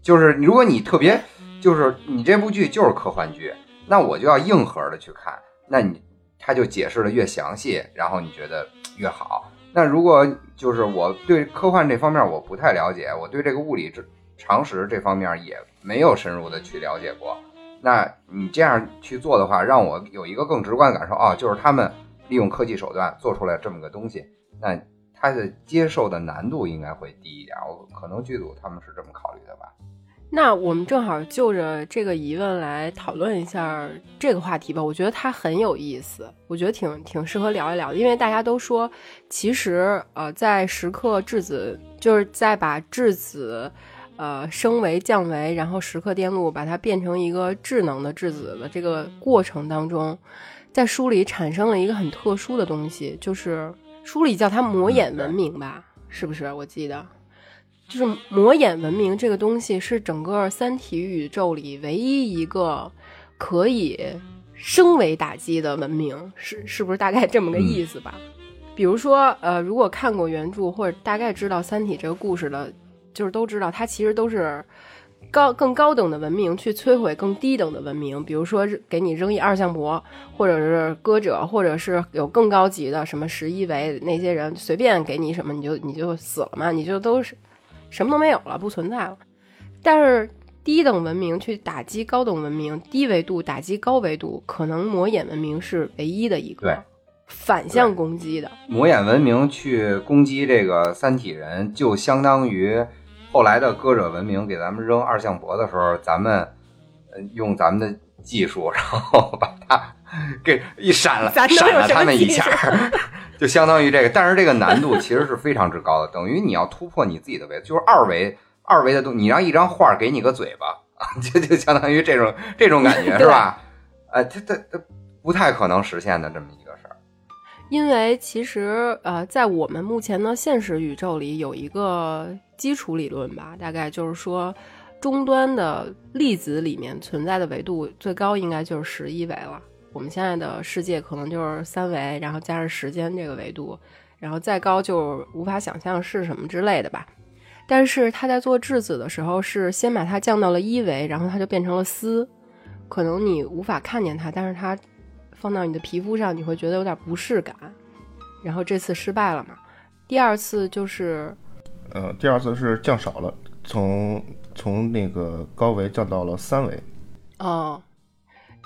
就是如果你特别，就是你这部剧就是科幻剧，那我就要硬核的去看，那你他就解释的越详细，然后你觉得越好。那如果就是我对科幻这方面我不太了解，我对这个物理知常识这方面也没有深入的去了解过，那你这样去做的话，让我有一个更直观的感受啊，就是他们利用科技手段做出来这么个东西，那它的接受的难度应该会低一点。我可能剧组他们是这么考虑的吧。那我们正好就着这个疑问来讨论一下这个话题吧。我觉得它很有意思，我觉得挺挺适合聊一聊的。因为大家都说，其实呃，在时刻质子，就是在把质子呃升维、降维，然后时刻电路把它变成一个智能的质子的这个过程当中，在书里产生了一个很特殊的东西，就是书里叫它魔眼文明吧，是不是？我记得。就是魔眼文明这个东西是整个三体宇宙里唯一一个可以升维打击的文明，是是不是大概这么个意思吧？比如说，呃，如果看过原著或者大概知道三体这个故事的，就是都知道它其实都是高更高等的文明去摧毁更低等的文明，比如说给你扔一二向箔，或者是歌者，或者是有更高级的什么十一维那些人，随便给你什么你就你就死了嘛，你就都是。什么都没有了，不存在了。但是低等文明去打击高等文明，低维度打击高维度，可能魔眼文明是唯一的一对个反向攻击的。魔眼文明去攻击这个三体人，就相当于后来的歌者文明给咱们扔二向箔的时候，咱们呃用咱们的技术，然后把它 [LAUGHS] 给一闪了，闪了他们一下，[LAUGHS] 就相当于这个。但是这个难度其实是非常之高的，等于你要突破你自己的维度，就是二维二维的东，你让一张画给你个嘴巴，[LAUGHS] 就就相当于这种这种感觉是吧？呃，它它它不太可能实现的这么一个事儿。因为其实呃，在我们目前的现实宇宙里有一个基础理论吧，大概就是说，终端的粒子里面存在的维度最高应该就是十一维了。我们现在的世界可能就是三维，然后加上时间这个维度，然后再高就无法想象是什么之类的吧。但是他在做质子的时候，是先把它降到了一维，然后它就变成了丝，可能你无法看见它，但是它放到你的皮肤上，你会觉得有点不适感。然后这次失败了嘛？第二次就是呃，第二次是降少了，从从那个高维降到了三维，哦，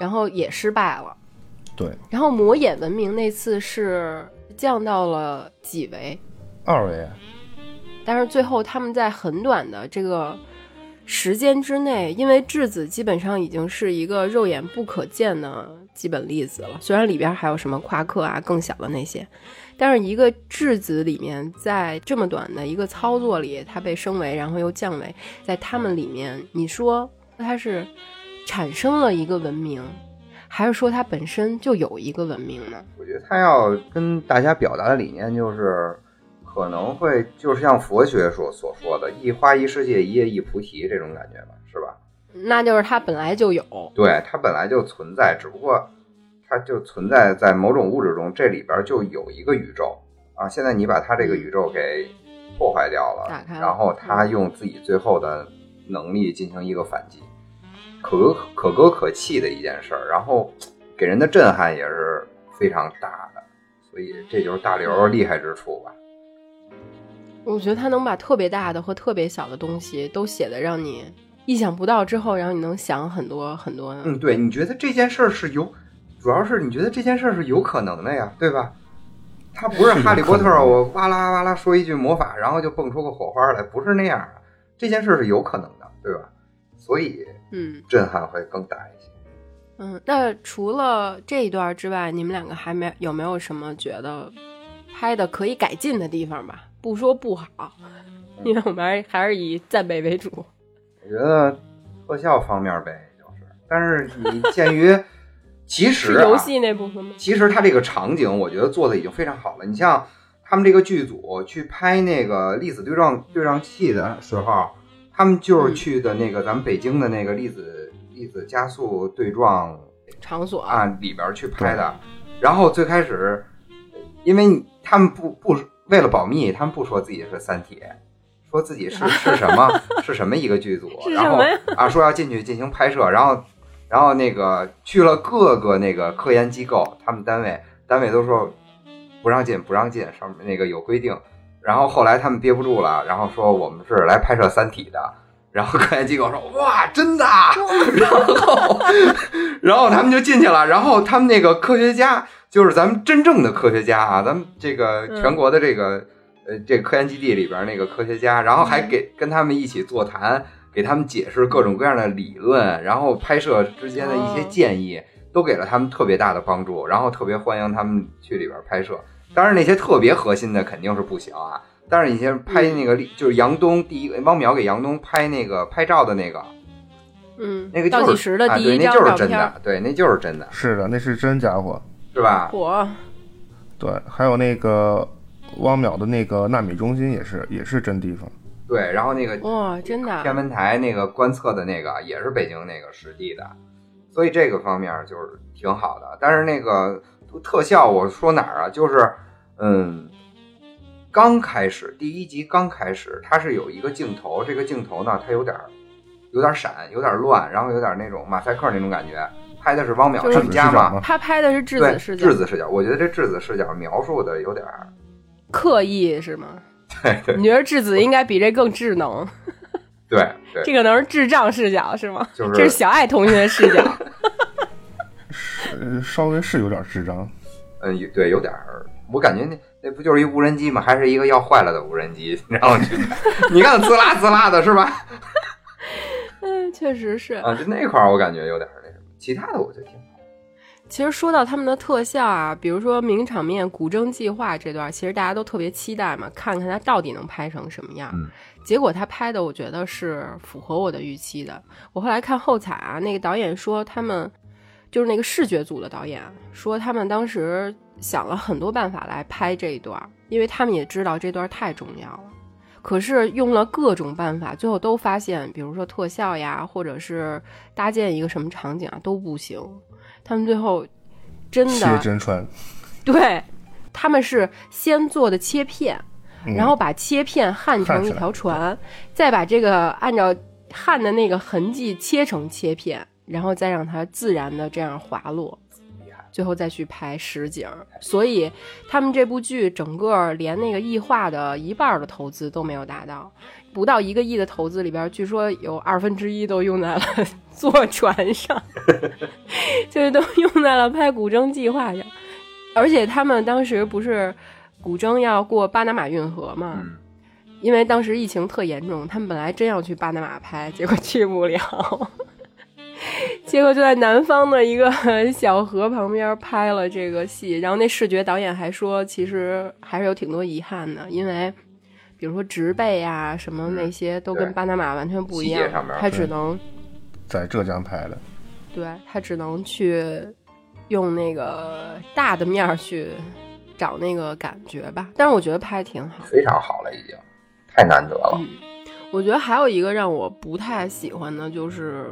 然后也失败了。对，然后魔眼文明那次是降到了几维，二维但是最后他们在很短的这个时间之内，因为质子基本上已经是一个肉眼不可见的基本粒子了，虽然里边还有什么夸克啊更小的那些，但是一个质子里面在这么短的一个操作里，它被升维，然后又降维，在它们里面，你说它是产生了一个文明，还是说它本身就有一个文明呢？我觉得他要跟大家表达的理念就是，可能会就是像佛学所所说的“一花一世界，一叶一菩提”这种感觉吧，是吧？那就是它本来就有，对，它本来就存在，只不过它就存在在某种物质中，这里边就有一个宇宙啊。现在你把它这个宇宙给破坏掉了，打开了然后它用自己最后的能力进行一个反击，可歌可歌可泣的一件事儿，然后给人的震撼也是非常大的，所以这就是大刘厉害之处吧。我觉得他能把特别大的和特别小的东西都写的让你意想不到，之后，然后你能想很多很多。嗯，对，你觉得这件事儿是有，主要是你觉得这件事儿是有可能的呀，对吧？他不是哈利波特，我哇啦哇啦说一句魔法，然后就蹦出个火花来，不是那样的。这件事是有可能的，对吧？所以，嗯，震撼会更大一些。嗯，那除了这一段之外，你们两个还没有没有什么觉得拍的可以改进的地方吧？不说不好，因为我们还是还是以赞美为主。我觉得特效方面呗，就是，但是你鉴于。其实 [LAUGHS] 游戏那部分吗？其实它这个场景，我觉得做的已经非常好了。你像他们这个剧组去拍那个粒子对撞对撞器的时候，他们就是去的那个咱们北京的那个粒子粒子加速对撞场所啊里边去拍的。然后最开始，因为他们不不为了保密，他们不说自己是三体，说自己是 [LAUGHS] 是什么是什么一个剧组，[LAUGHS] 然后啊说要进去进行拍摄，然后。然后那个去了各个那个科研机构，他们单位单位都说不让进，不让进，上面那个有规定。然后后来他们憋不住了，然后说我们是来拍摄《三体》的。然后科研机构说哇，真的。然后 [LAUGHS] 然后他们就进去了。然后他们那个科学家就是咱们真正的科学家啊，咱们这个全国的这个呃这个科研基地里边那个科学家，然后还给跟他们一起座谈。给他们解释各种各样的理论，然后拍摄之间的一些建议，都给了他们特别大的帮助，然后特别欢迎他们去里边拍摄。当然那些特别核心的肯定是不行啊。但是你先拍那个，就是杨东第一个汪淼给杨东拍那个拍照的那个，嗯，那个就是啊，对，那就是真的，对，那就是真的，是的，那是真家伙，是吧？火，对，还有那个汪淼的那个纳米中心也是，也是真地方。对，然后那个哇，真的天文台那个观测的那个也是北京那个实地的，所以这个方面就是挺好的。但是那个特效，我说哪儿啊？就是嗯，刚开始第一集刚开始，它是有一个镜头，这个镜头呢，它有点有点闪，有点乱，然后有点那种马赛克那种感觉。拍的是汪淼他们家嘛？他拍的是质子视角。质子视角，我觉得这质子视角描述的有点刻意，是吗？[LAUGHS] 对对，你觉得质子应该比这更智能？[LAUGHS] 对，这可能是智障视角是吗？就是这是小爱同学的视角，是 [LAUGHS] 稍微是有点智障。嗯，对，有点儿。我感觉那那不就是一无人机吗？还是一个要坏了的无人机？[LAUGHS] 然后你看滋啦滋啦的是吧？嗯，确实是啊，就那块儿我感觉有点那什么，其他的我觉得挺。其实说到他们的特效啊，比如说名场面古筝计划这段，其实大家都特别期待嘛，看看他到底能拍成什么样。结果他拍的，我觉得是符合我的预期的。我后来看后采啊，那个导演说他们就是那个视觉组的导演说，他们当时想了很多办法来拍这一段，因为他们也知道这段太重要了。可是用了各种办法，最后都发现，比如说特效呀，或者是搭建一个什么场景啊，都不行。他们最后真的切真传，对，他们是先做的切片，然后把切片焊成一条船，再把这个按照焊的那个痕迹切成切片，然后再让它自然的这样滑落，最后再去拍实景。所以他们这部剧整个连那个异化的一半的投资都没有达到。不到一个亿的投资里边，据说有二分之一都用在了 [LAUGHS] 坐船上，[LAUGHS] 就是都用在了拍古筝计划上。而且他们当时不是古筝要过巴拿马运河嘛？因为当时疫情特严重，他们本来真要去巴拿马拍，结果去不了，[LAUGHS] 结果就在南方的一个 [LAUGHS] 小河旁边拍了这个戏。然后那视觉导演还说，其实还是有挺多遗憾的，因为。比如说植被呀，什么那些都跟巴拿马完全不一样，他只能在浙江拍的。对他只能去用那个大的面去找那个感觉吧。但是我觉得拍的挺好，非常好了，已经太难得了。我觉得还有一个让我不太喜欢的就是，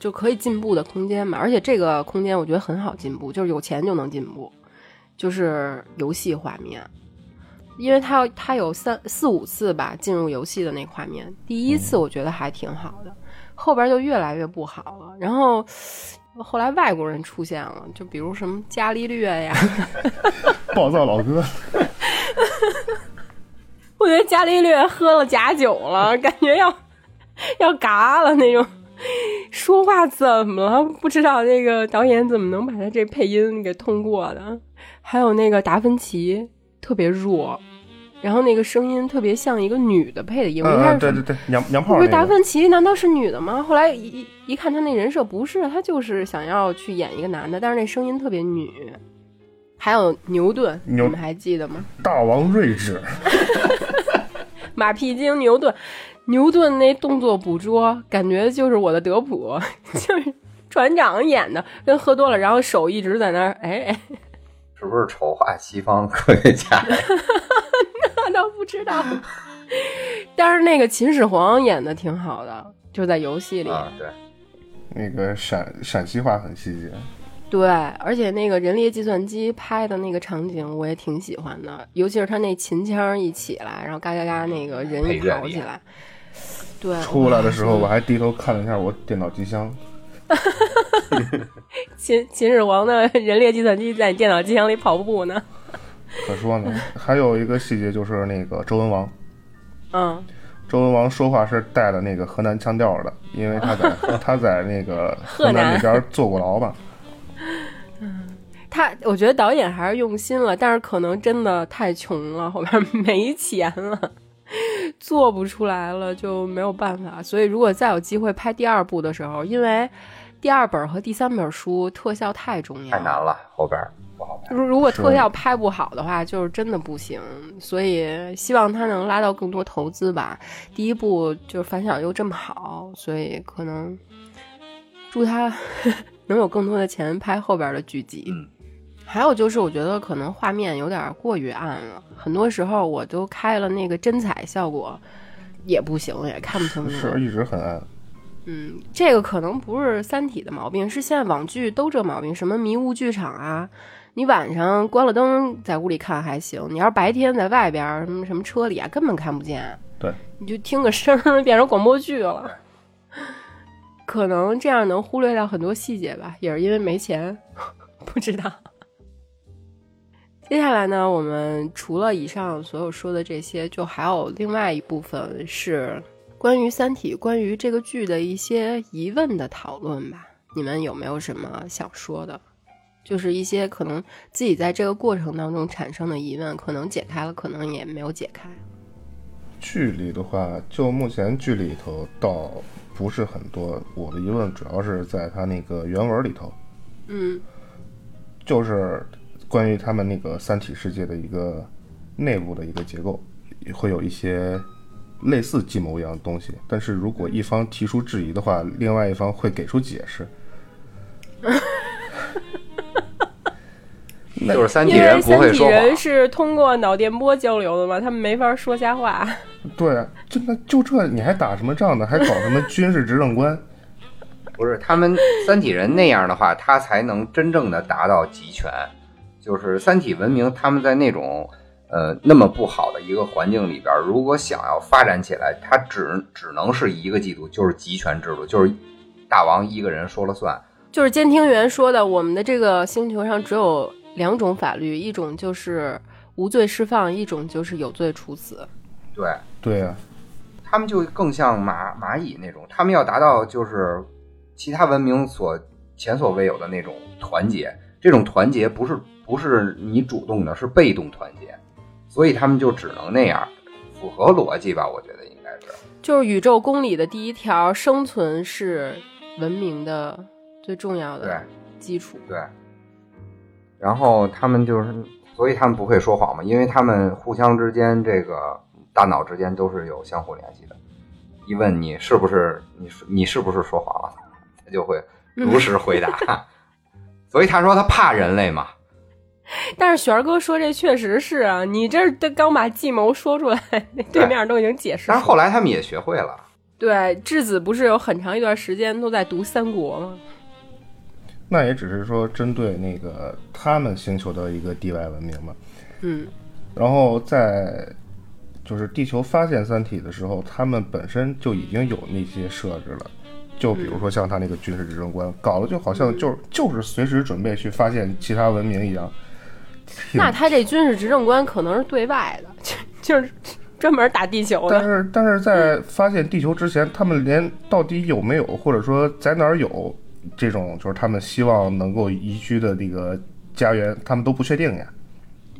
就可以进步的空间嘛。而且这个空间我觉得很好进步，就是有钱就能进步，就是游戏画面。因为他他有三四五次吧进入游戏的那画面，第一次我觉得还挺好的，后边就越来越不好了。然后后来外国人出现了，就比如什么伽利略呀，[LAUGHS] 暴躁老哥，[LAUGHS] 我觉得伽利略喝了假酒了，感觉要要嘎了那种。[LAUGHS] 说话怎么了？不知道这个导演怎么能把他这配音给通过的？还有那个达芬奇特别弱，然后那个声音特别像一个女的配的音。对对对，娘娘炮不是达。芬奇难道是女的吗？后来一一一看他那人设不是，他就是想要去演一个男的，但是那声音特别女。还有牛顿，牛你们还记得吗？大王睿智，[LAUGHS] 马屁精牛顿，牛顿那动作捕捉，感觉就是我的德普，[LAUGHS] 就是船长演的，跟喝多了，然后手一直在那儿，哎哎，是不是丑化西方科学家？[LAUGHS] 那倒不知道。但是那个秦始皇演的挺好的，就在游戏里。啊，对，那个陕陕西话很细节。对，而且那个人力计算机拍的那个场景我也挺喜欢的，尤其是他那秦腔一起来，然后嘎嘎嘎那个人一跑起来，对，出来的时候，我还低头看了一下我电脑机箱，[LAUGHS] 秦秦始皇的人力计算机在你电脑机箱里跑步呢。可说呢。还有一个细节就是那个周文王，嗯，周文王说话是带了那个河南腔调的，因为他在 [LAUGHS] 他在那个河河南南那边坐过牢嘛。他我觉得导演还是用心了，但是可能真的太穷了，后边 [LAUGHS] 没钱了，做不出来了，就没有办法。所以如果再有机会拍第二部的时候，因为第二本和第三本书特效太重要，太难了，后边不好拍。如如果特效拍不好的话，就是真的不行。所以希望他能拉到更多投资吧。第一部就是反响又这么好，所以可能祝他能有更多的钱拍后边的剧集。嗯还有就是，我觉得可能画面有点过于暗了，很多时候我都开了那个真彩效果，也不行，也看不清楚。是一直很暗。嗯，这个可能不是《三体》的毛病，是现在网剧都这毛病，什么迷雾剧场啊，你晚上关了灯在屋里看还行，你要是白天在外边儿什么什么车里啊，根本看不见，对，你就听个声儿 [LAUGHS] 变成广播剧了。可能这样能忽略掉很多细节吧，也是因为没钱，[LAUGHS] 不知道。接下来呢，我们除了以上所有说的这些，就还有另外一部分是关于《三体》、关于这个剧的一些疑问的讨论吧。你们有没有什么想说的？就是一些可能自己在这个过程当中产生的疑问，可能解开了，可能也没有解开。剧里的话，就目前剧里头到不是很多。我的疑问主要是在他那个原文里头，嗯就是关于他们那个三体世界的一个内部的一个结构，会有一些类似计谋一样的东西。但是如果一方提出质疑的话，另外一方会给出解释。[LAUGHS] 那就是三体人不三体会说谎，人是通过脑电波交流的嘛，他们没法说瞎话。对啊，就那就这，你还打什么仗呢？还搞什么 [LAUGHS] 军事执政官？不是他们三体人那样的话，他才能真正的达到集权。就是三体文明，他们在那种呃那么不好的一个环境里边，如果想要发展起来，它只只能是一个季度，就是集权制度，就是大王一个人说了算。就是监听员说的，我们的这个星球上只有两种法律，一种就是无罪释放，一种就是有罪处死。对对啊、他们就更像蚂蚂蚁那种，他们要达到就是其他文明所前所未有的那种团结。这种团结不是不是你主动的，是被动团结，所以他们就只能那样，符合逻辑吧？我觉得应该是。就是宇宙公理的第一条，生存是文明的最重要的基础。对。然后他们就是，所以他们不会说谎嘛，因为他们互相之间这个大脑之间都是有相互联系的。一问你是不是你是你是不是说谎了，他就会如实回答。[LAUGHS] 所以他说他怕人类嘛，[LAUGHS] 但是璇儿哥说这确实是啊，你这儿刚把计谋说出来，那对面都已经解释但。是后来他们也学会了。对质子不是有很长一段时间都在读三国吗？那也只是说针对那个他们星球的一个地外文明嘛。嗯，然后在就是地球发现三体的时候，他们本身就已经有那些设置了。就比如说像他那个军事执政官，搞得就好像就是就是随时准备去发现其他文明一样。那他这军事执政官可能是对外的，就就是专门打地球的。但是但是在发现地球之前，他们连到底有没有，或者说在哪儿有这种就是他们希望能够移居的这个家园，他们都不确定呀。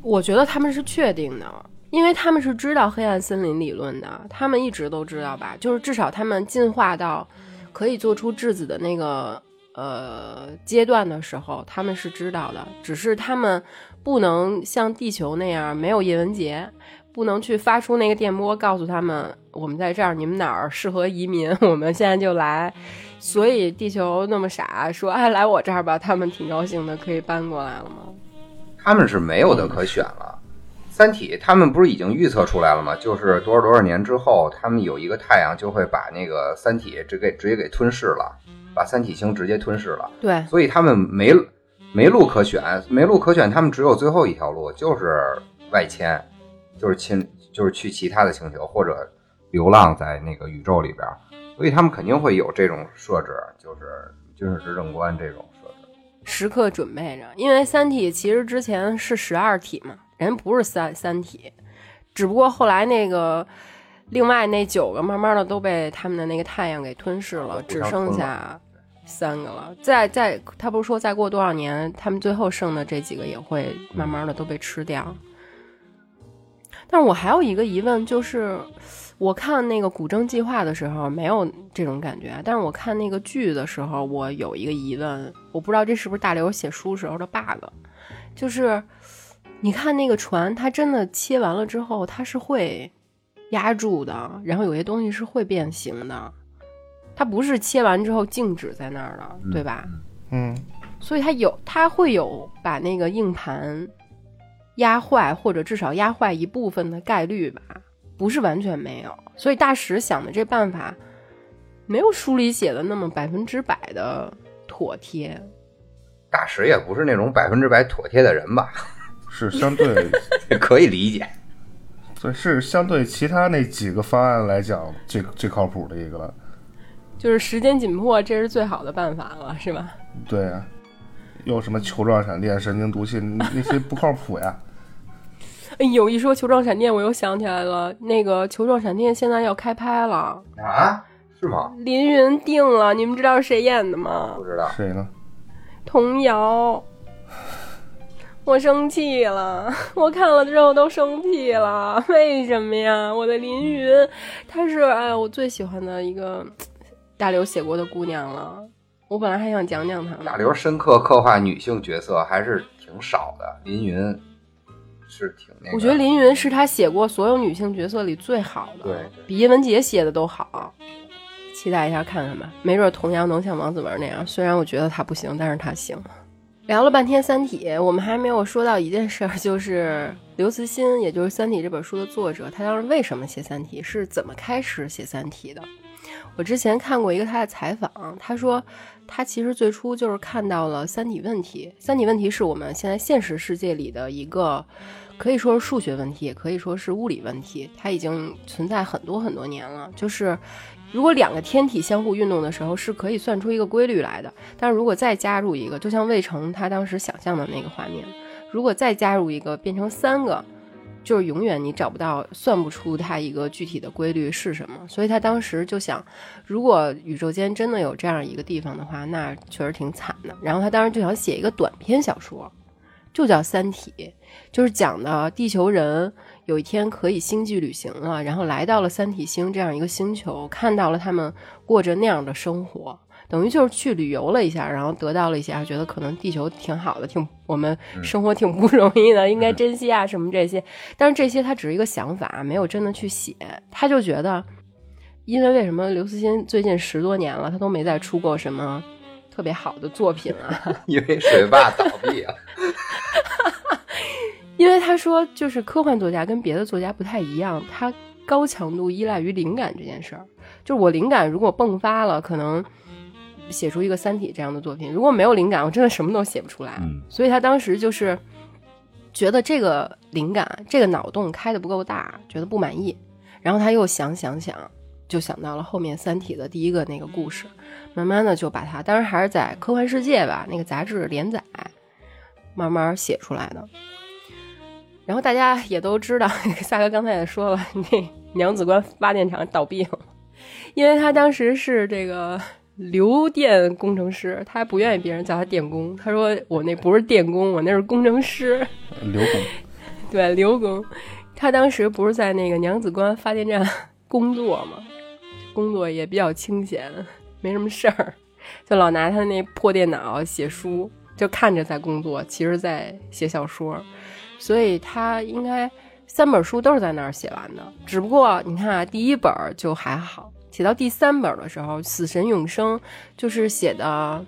我觉得他们是确定的，因为他们是知道黑暗森林理论的，他们一直都知道吧？就是至少他们进化到可以做出质子的那个呃阶段的时候，他们是知道的，只是他们不能像地球那样没有叶文洁，不能去发出那个电波告诉他们我们在这儿，你们哪儿适合移民，我们现在就来。所以地球那么傻，说哎来我这儿吧，他们挺高兴的，可以搬过来了吗？他们是没有的可选了。三体他们不是已经预测出来了吗？就是多少多少年之后，他们有一个太阳就会把那个三体直给直接给吞噬了，把三体星直接吞噬了。对，所以他们没没路可选，没路可选，他们只有最后一条路，就是外迁，就是亲，就是去其他的星球或者流浪在那个宇宙里边。所以他们肯定会有这种设置，就是军事执政官这种设置。时刻准备着，因为三体其实之前是十二体嘛，人不是三三体，只不过后来那个另外那九个慢慢的都被他们的那个太阳给吞噬了，只剩下三个了。再再，他不是说再过多少年，他们最后剩的这几个也会慢慢的都被吃掉。但是我还有一个疑问，就是我看那个《古筝计划》的时候没有这种感觉，但是我看那个剧的时候，我有一个疑问，我不知道这是不是大刘写书时候的 bug，就是你看那个船，它真的切完了之后，它是会压住的，然后有些东西是会变形的，它不是切完之后静止在那儿的，对吧？嗯，所以它有，它会有把那个硬盘压坏，或者至少压坏一部分的概率吧，不是完全没有。所以大使想的这办法，没有书里写的那么百分之百的妥帖。大使也不是那种百分之百妥帖的人吧，[LAUGHS] 是相对，[LAUGHS] 可以理解。所以是相对其他那几个方案来讲最最靠谱的一个了。就是时间紧迫，这是最好的办法了，是吧？对啊，有什么球状闪电、神经毒气那些不靠谱呀？哎呦，一说球状闪电，我又想起来了，那个球状闪电现在要开拍了，啊？是吗？林云定了，你们知道是谁演的吗不？知道。谁呢？童瑶。我生气了，我看了之后都生气了，为什么呀？我的林云，她是哎我最喜欢的一个大刘写过的姑娘了。我本来还想讲讲她呢。大刘深刻刻画女性角色还是挺少的，林云是挺那个。我觉得林云是他写过所有女性角色里最好的，对对比叶文洁写的都好。期待一下看看吧，没准童谣能像王子文那样。虽然我觉得他不行，但是他行。聊了半天《三体》，我们还没有说到一件事儿，就是刘慈欣，也就是《三体》这本书的作者，他当时为什么写《三体》，是怎么开始写《三体》的？我之前看过一个他的采访，他说他其实最初就是看到了三体问题。三体问题是我们现在现实世界里的一个，可以说是数学问题，也可以说是物理问题，它已经存在很多很多年了。就是如果两个天体相互运动的时候，是可以算出一个规律来的。但是如果再加入一个，就像魏成他当时想象的那个画面，如果再加入一个，变成三个，就是永远你找不到、算不出它一个具体的规律是什么。所以他当时就想，如果宇宙间真的有这样一个地方的话，那确实挺惨的。然后他当时就想写一个短篇小说，就叫《三体》，就是讲的地球人有一天可以星际旅行了，然后来到了三体星这样一个星球，看到了他们过着那样的生活。等于就是去旅游了一下，然后得到了一下，觉得可能地球挺好的，挺我们生活挺不容易的，应该珍惜啊什么这些。但是这些他只是一个想法，没有真的去写。他就觉得，因为为什么刘慈欣最近十多年了，他都没再出过什么特别好的作品啊？[LAUGHS] 因为水坝倒闭了。因为他说，就是科幻作家跟别的作家不太一样，他高强度依赖于灵感这件事儿。就是我灵感如果迸发了，可能写出一个《三体》这样的作品；如果没有灵感，我真的什么都写不出来。嗯所以他当时就是觉得这个灵感、这个脑洞开的不够大，觉得不满意。然后他又想想想，就想到了后面《三体》的第一个那个故事，慢慢的就把它，当然还是在《科幻世界》吧那个杂志连载，慢慢写出来的。然后大家也都知道，[LAUGHS] 萨哥刚才也说了，那娘子关发电厂倒闭了，因为他当时是这个流电工程师，他不愿意别人叫他电工，他说我那不是电工，我那是工程师。刘工，对，刘工，他当时不是在那个娘子关发电站工作吗？工作也比较清闲，没什么事儿，就老拿他那破电脑写书，就看着在工作，其实在写小说。所以他应该三本书都是在那儿写完的，只不过你看啊，第一本就还好，写到第三本的时候，《死神永生》就是写的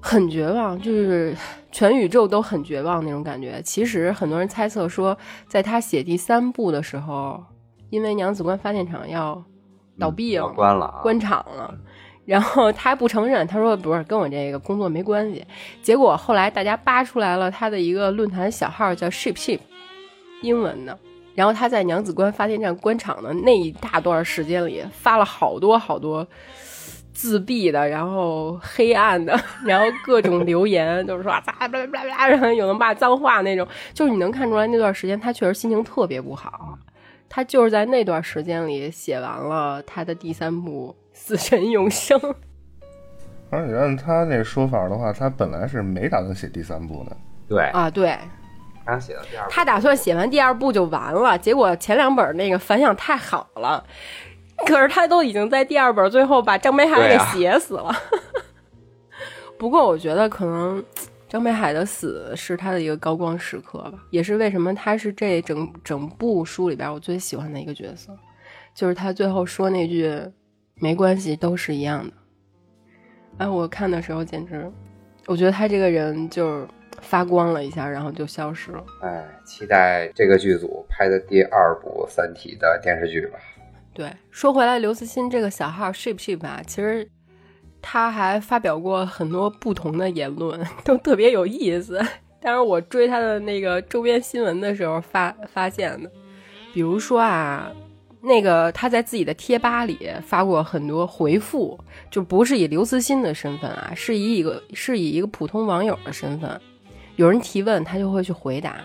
很绝望，就是全宇宙都很绝望那种感觉。其实很多人猜测说，在他写第三部的时候，因为娘子关发电厂要倒闭了，要关了啊，关厂了。然后他还不承认，他说不是跟我这个工作没关系。结果后来大家扒出来了他的一个论坛小号叫 ship ship，英文的。然后他在娘子关发电站关厂的那一大段时间里发了好多好多自闭的，然后黑暗的，然后各种留言，就是说啊，巴拉巴拉巴拉，然后有人骂脏话那种。就是你能看出来那段时间他确实心情特别不好。他就是在那段时间里写完了他的第三部。死神永生，而且按他那说法的话，他本来是没打算写第三部的。对啊，对，他写到第二部，他打算写完第二部就完了。结果前两本那个反响太好了，可是他都已经在第二本最后把张北海给写死了。[LAUGHS] 不过我觉得可能张北海的死是他的一个高光时刻吧，也是为什么他是这整整部书里边我最喜欢的一个角色，就是他最后说那句。没关系，都是一样的。哎，我看的时候简直，我觉得他这个人就发光了一下，然后就消失了。哎，期待这个剧组拍的第二部《三体》的电视剧吧。对，说回来，刘慈欣这个小号 ship ship 啊，其实他还发表过很多不同的言论，[LAUGHS] 都特别有意思。但是我追他的那个周边新闻的时候发发现的，比如说啊。那个他在自己的贴吧里发过很多回复，就不是以刘慈欣的身份啊，是以一个是以一个普通网友的身份，有人提问他就会去回答。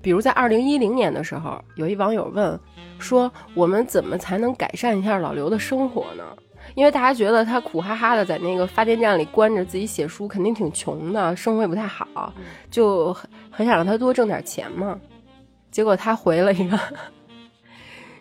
比如在二零一零年的时候，有一网友问说：“我们怎么才能改善一下老刘的生活呢？因为大家觉得他苦哈哈的在那个发电站里关着自己写书，肯定挺穷的，生活也不太好，就很很想让他多挣点钱嘛。”结果他回了一个。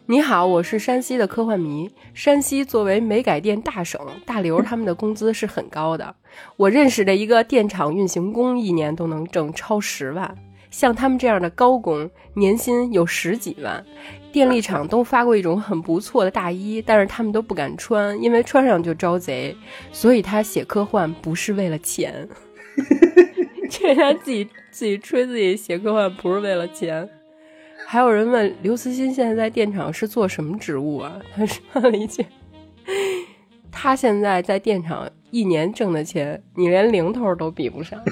你好，我是山西的科幻迷。山西作为煤改电大省，大刘他们的工资是很高的。我认识的一个电厂运行工，一年都能挣超十万。像他们这样的高工，年薪有十几万。电力厂都发过一种很不错的大衣，但是他们都不敢穿，因为穿上就招贼。所以他写科幻不是为了钱。[LAUGHS] 这他自己自己吹自己写科幻不是为了钱。还有人问刘慈欣现在在电厂是做什么职务啊？他说了一句：“他现在在电厂一年挣的钱，你连零头都比不上。[LAUGHS] ”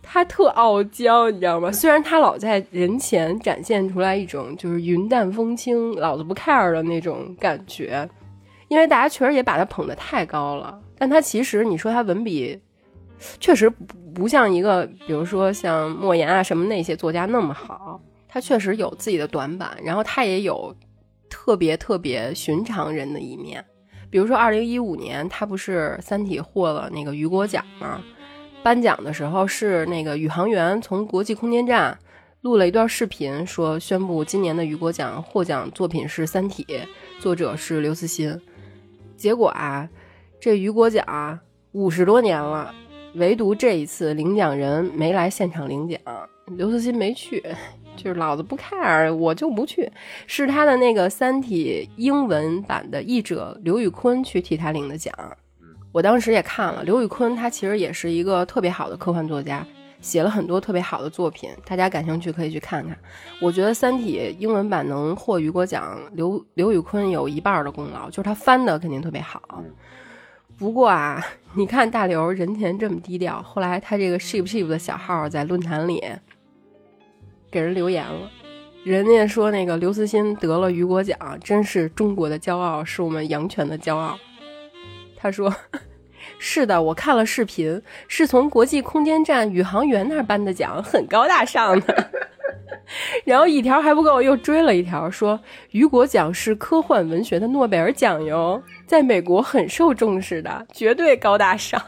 他特傲娇，你知道吗？虽然他老在人前展现出来一种就是云淡风轻、老子不 care 的那种感觉，因为大家确实也把他捧得太高了。但他其实，你说他文笔。确实不不像一个，比如说像莫言啊什么那些作家那么好，他确实有自己的短板，然后他也有特别特别寻常人的一面。比如说二零一五年，他不是《三体》获了那个雨果奖吗？颁奖的时候是那个宇航员从国际空间站录了一段视频，说宣布今年的雨果奖获奖作品是《三体》，作者是刘慈欣。结果啊，这雨果奖五十多年了。唯独这一次领奖人没来现场领奖，刘慈欣没去，[LAUGHS] 就是老子不 care，我就不去。是他的那个《三体》英文版的译者刘宇坤去替他领的奖。我当时也看了，刘宇坤他其实也是一个特别好的科幻作家，写了很多特别好的作品，大家感兴趣可以去看看。我觉得《三体》英文版能获雨果奖，刘刘宇坤有一半的功劳，就是他翻的肯定特别好。不过啊，你看大刘人前这么低调，后来他这个 sheep sheep 的小号在论坛里给人留言了，人家说那个刘慈欣得了雨果奖，真是中国的骄傲，是我们阳泉的骄傲。他说，[LAUGHS] 是的，我看了视频，是从国际空间站宇航员那儿颁的奖，很高大上的。[LAUGHS] 然后一条还不够，又追了一条，说雨果奖是科幻文学的诺贝尔奖哟，在美国很受重视的，绝对高大上。[LAUGHS]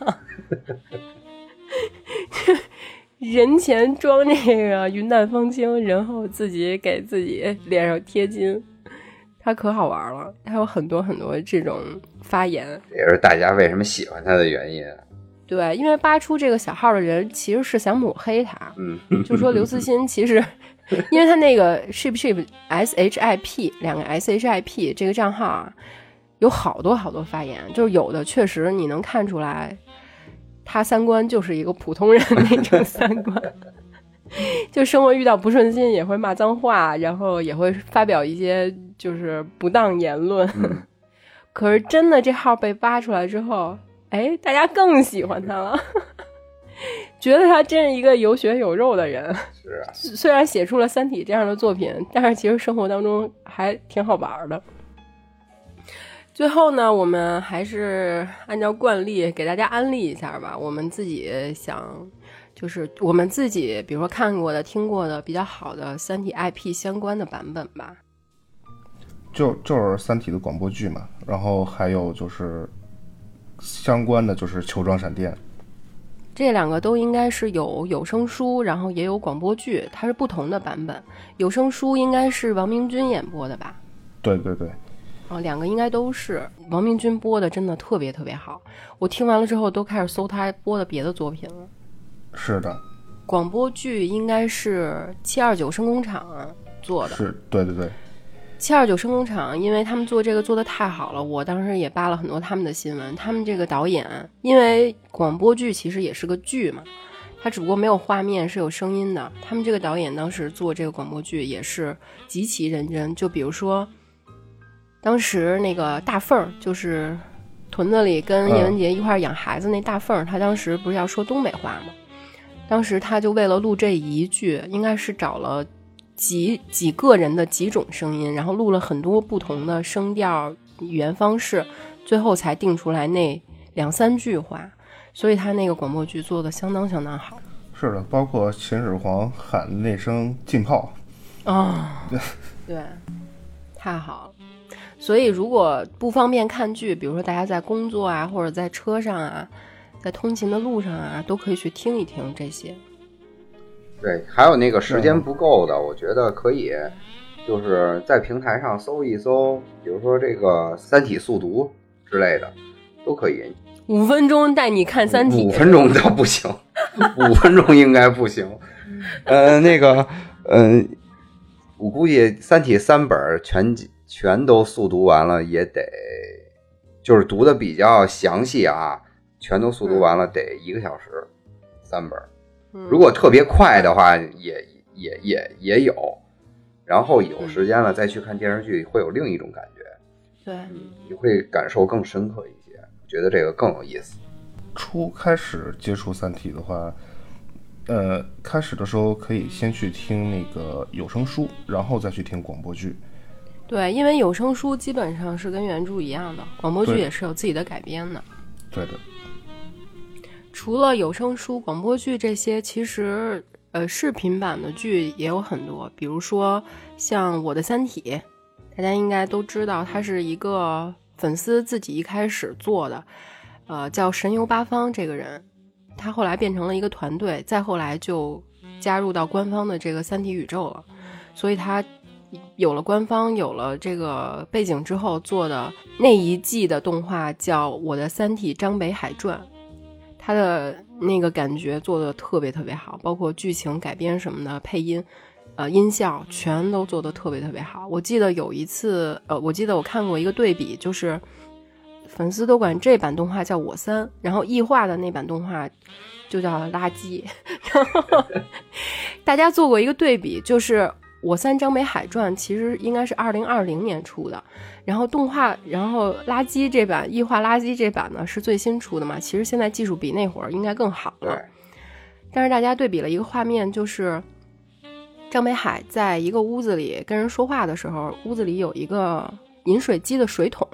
人前装这个云淡风轻，然后自己给自己脸上贴金，他可好玩了。他有很多很多这种发言，也是大家为什么喜欢他的原因。对，因为扒出这个小号的人其实是想抹黑他，嗯，[LAUGHS] 就说刘慈欣其实，[LAUGHS] 因为他那个 ship ship s h i p 两个 s h i p 这个账号啊，有好多好多发言，就是有的确实你能看出来。他三观就是一个普通人那种三观，[LAUGHS] 就生活遇到不顺心也会骂脏话，然后也会发表一些就是不当言论。可是真的这号被扒出来之后，哎，大家更喜欢他了，觉得他真是一个有血有肉的人。是啊，虽然写出了《三体》这样的作品，但是其实生活当中还挺好玩的。最后呢，我们还是按照惯例给大家安利一下吧。我们自己想，就是我们自己，比如说看过的、听过的比较好的《三体》IP 相关的版本吧。就就是《三体》的广播剧嘛，然后还有就是相关的就是《球状闪电》。这两个都应该是有有声书，然后也有广播剧，它是不同的版本。有声书应该是王明君演播的吧？对对对。哦，两个应该都是王明君播的，真的特别特别好。我听完了之后，都开始搜他播的别的作品了。是的，广播剧应该是七二九声工厂做的。是，对对对。七二九声工厂，因为他们做这个做的太好了，我当时也扒了很多他们的新闻。他们这个导演，因为广播剧其实也是个剧嘛，它只不过没有画面，是有声音的。他们这个导演当时做这个广播剧也是极其认真，就比如说。当时那个大凤儿，就是屯子里跟叶文洁一块养孩子那大凤儿，他当时不是要说东北话吗？当时他就为了录这一句，应该是找了几几个人的几种声音，然后录了很多不同的声调、语言方式，最后才定出来那两三句话。所以他那个广播剧做的相当相当好。是的，包括秦始皇喊的那声浸泡。[LAUGHS] 啊，对对，太好了。所以，如果不方便看剧，比如说大家在工作啊，或者在车上啊，在通勤的路上啊，都可以去听一听这些。对，还有那个时间不够的，我觉得可以，就是在平台上搜一搜，比如说这个《三体速读》之类的，都可以。五分钟带你看《三体》，五分钟倒不行，[LAUGHS] 五分钟应该不行。呃，那个，嗯，我估计《三体》三本全。全都速读完了也得，就是读的比较详细啊。全都速读完了得一个小时，三本。如果特别快的话，也也也也有。然后有时间了再去看电视剧，会有另一种感觉。对，你会感受更深刻一些，觉得这个更有意思。初开始接触《三体》的话，呃，开始的时候可以先去听那个有声书，然后再去听广播剧。对，因为有声书基本上是跟原著一样的，广播剧也是有自己的改编的。对的。除了有声书、广播剧这些，其实呃视频版的剧也有很多，比如说像《我的三体》，大家应该都知道，它是一个粉丝自己一开始做的，呃，叫神游八方这个人，他后来变成了一个团队，再后来就加入到官方的这个三体宇宙了，所以他。有了官方有了这个背景之后做的那一季的动画叫《我的三体张北海传》，它的那个感觉做的特别特别好，包括剧情改编什么的，配音，呃，音效全都做的特别特别好。我记得有一次，呃，我记得我看过一个对比，就是粉丝都管这版动画叫我三，然后异化的那版动画就叫垃圾。[LAUGHS] 然后 [LAUGHS] 大家做过一个对比，就是。我三张北海传其实应该是二零二零年出的，然后动画，然后垃圾这版异化垃圾这版呢是最新出的嘛？其实现在技术比那会儿应该更好了。但是大家对比了一个画面，就是张北海在一个屋子里跟人说话的时候，屋子里有一个饮水机的水桶，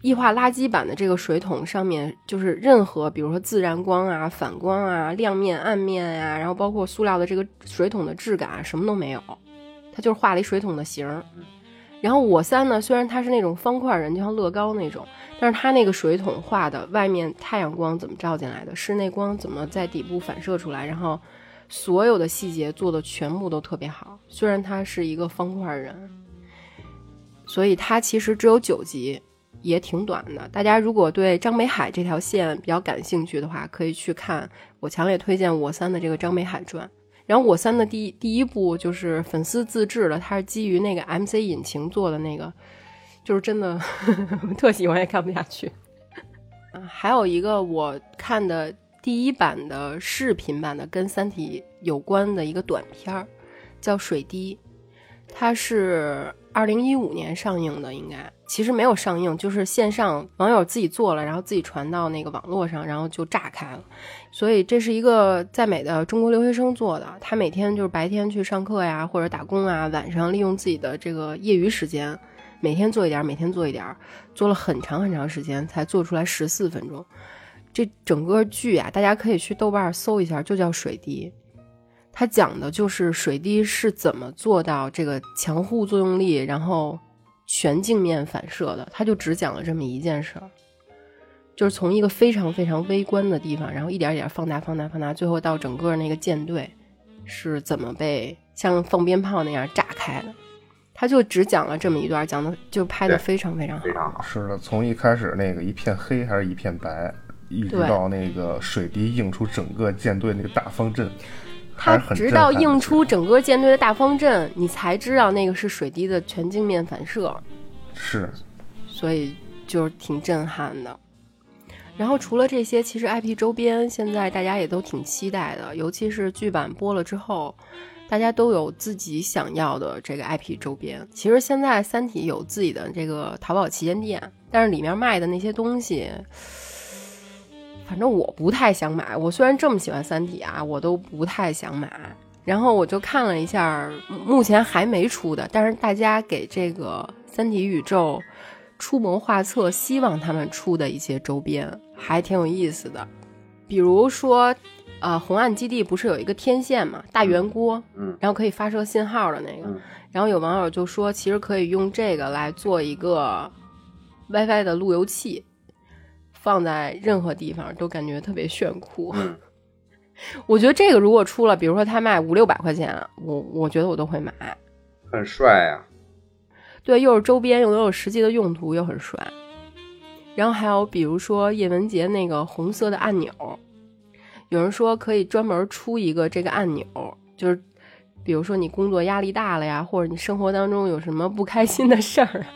异化垃圾版的这个水桶上面，就是任何比如说自然光啊、反光啊、亮面、暗面呀、然后包括塑料的这个水桶的质感啊，什么都没有，它就是画了一水桶的形儿。然后我三呢，虽然他是那种方块人，就像乐高那种，但是他那个水桶画的外面太阳光怎么照进来的，室内光怎么在底部反射出来，然后所有的细节做的全部都特别好。虽然他是一个方块人，所以他其实只有九集，也挺短的。大家如果对张北海这条线比较感兴趣的话，可以去看。我强烈推荐我三的这个张北海传。然后我三的第一第一部就是粉丝自制的，它是基于那个 MC 引擎做的那个，就是真的呵 [LAUGHS] 呵特喜欢也看不下去。啊，还有一个我看的第一版的视频版的跟《三体》有关的一个短片儿，叫《水滴》，它是二零一五年上映的，应该其实没有上映，就是线上网友自己做了，然后自己传到那个网络上，然后就炸开了。所以这是一个在美的中国留学生做的，他每天就是白天去上课呀，或者打工啊，晚上利用自己的这个业余时间，每天做一点，每天做一点，做了很长很长时间才做出来十四分钟。这整个剧啊，大家可以去豆瓣搜一下，就叫《水滴》，它讲的就是水滴是怎么做到这个强互作用力，然后全镜面反射的，他就只讲了这么一件事儿。就是从一个非常非常微观的地方，然后一点一点放大、放大、放大，最后到整个那个舰队是怎么被像放鞭炮那样炸开的。他就只讲了这么一段，讲的就拍的非常非常好。非常好。是的，从一开始那个一片黑还是一片白，一直到那个水滴映出整个舰队那个大方阵，还他是很直到映出整个舰队的大方阵，你才知道那个是水滴的全镜面反射。是所以就是挺震撼的。然后除了这些，其实 IP 周边现在大家也都挺期待的，尤其是剧版播了之后，大家都有自己想要的这个 IP 周边。其实现在《三体》有自己的这个淘宝旗舰店，但是里面卖的那些东西，反正我不太想买。我虽然这么喜欢《三体》啊，我都不太想买。然后我就看了一下，目前还没出的，但是大家给这个《三体》宇宙出谋划策，希望他们出的一些周边还挺有意思的，比如说，呃，红岸基地不是有一个天线嘛，大圆锅，嗯然后可以发射信号的那个，嗯然后有网友就说，其实可以用这个来做一个 WiFi 的路由器，放在任何地方都感觉特别炫酷。嗯 [LAUGHS] 我觉得这个如果出了，比如说他卖五六百块钱，我我觉得我都会买。很帅呀、对，又是周边，又有实际的用途，又很帅。然后还有比如说叶文洁那个红色的按钮，有人说可以专门出一个这个按钮，就是比如说你工作压力大了呀，或者你生活当中有什么不开心的事儿，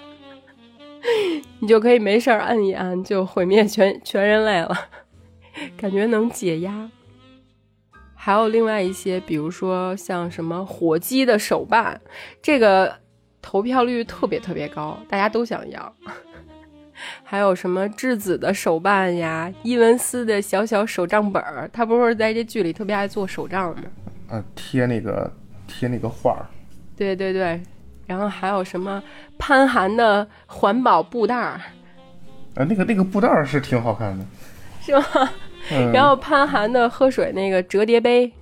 [LAUGHS] 你就可以没事儿按一按，就毁灭全全人类了，感觉能解压。还有另外一些，比如说像什么火鸡的手办，这个投票率特别特别高，大家都想要。[LAUGHS] 还有什么质子的手办呀，伊文斯的小小手账本儿，他不是在这剧里特别爱做手账吗？啊，贴那个贴那个画儿，对对对，然后还有什么潘寒的环保布袋儿，啊，那个那个布袋儿是挺好看的，是吗？嗯，然后潘寒的喝水那个折叠杯，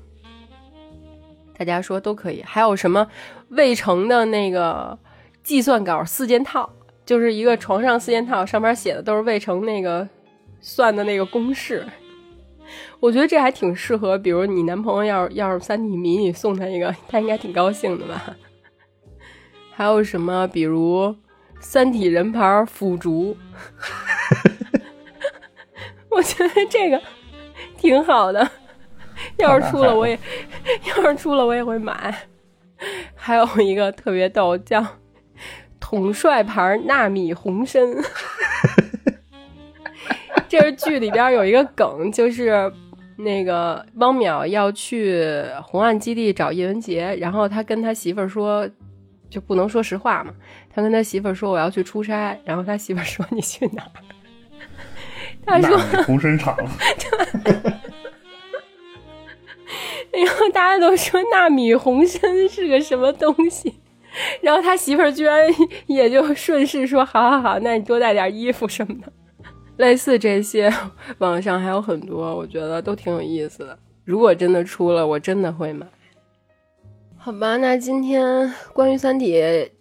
大家说都可以。还有什么魏成的那个计算稿四件套，就是一个床上四件套，上面写的都是魏成那个算的那个公式。我觉得这还挺适合，比如你男朋友要是要是三体迷，你送他一个，他应该挺高兴的吧？还有什么，比如三体人牌腐竹，[LAUGHS] 我觉得这个挺好的。要是出了，我也要是出了，我也会买。还有一个特别逗，叫统帅牌纳米红参。[LAUGHS] 这是剧里边有一个梗，就是那个汪淼要去红岸基地找叶文洁，然后他跟他媳妇儿说，就不能说实话嘛。他跟他媳妇儿说我要去出差，然后他媳妇儿说你去哪儿？他说红参厂，[LAUGHS] 然后大家都说纳米红参是个什么东西，然后他媳妇儿居然也就顺势说：“好好好，那你多带点衣服什么的。”类似这些，网上还有很多，我觉得都挺有意思的。如果真的出了，我真的会买。好吧，那今天关于《三体》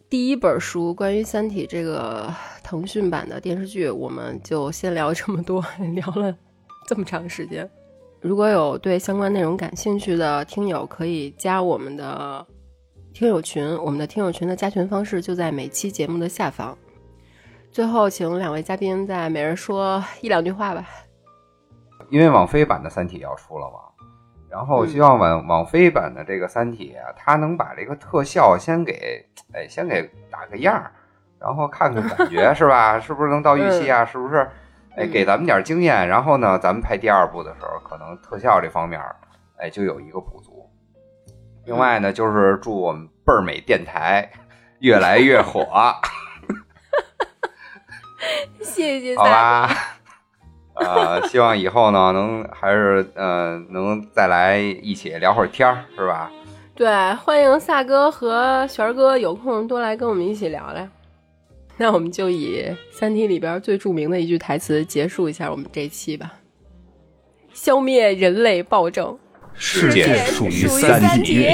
第一本书，关于《三体》这个腾讯版的电视剧，我们就先聊这么多，[LAUGHS] 聊了这么长时间。如果有对相关内容感兴趣的听友，可以加我们的听友群。我们的听友群的加群方式就在每期节目的下方。最后，请两位嘉宾再每人说一两句话吧。因为网飞版的《三体》要出了嘛，然后希望网网飞版的这个《三体》啊，它能把这个特效先给哎先给打个样儿，然后看看感 [LAUGHS] 觉是吧？是不是能到预期啊？是不是？哎，给咱们点经验，然后呢，咱们拍第二部的时候，可能特效这方面哎就有一个补足。另外呢，就是祝我们倍儿美电台越来越火。[LAUGHS] 谢谢，好吧，呃，希望以后呢，能还是呃，能再来一起聊会儿天儿，是吧？对，欢迎萨哥和璇哥有空多来跟我们一起聊聊。那我们就以《三体》里边最著名的一句台词结束一下我们这期吧：消灭人类暴政，世界属于三体。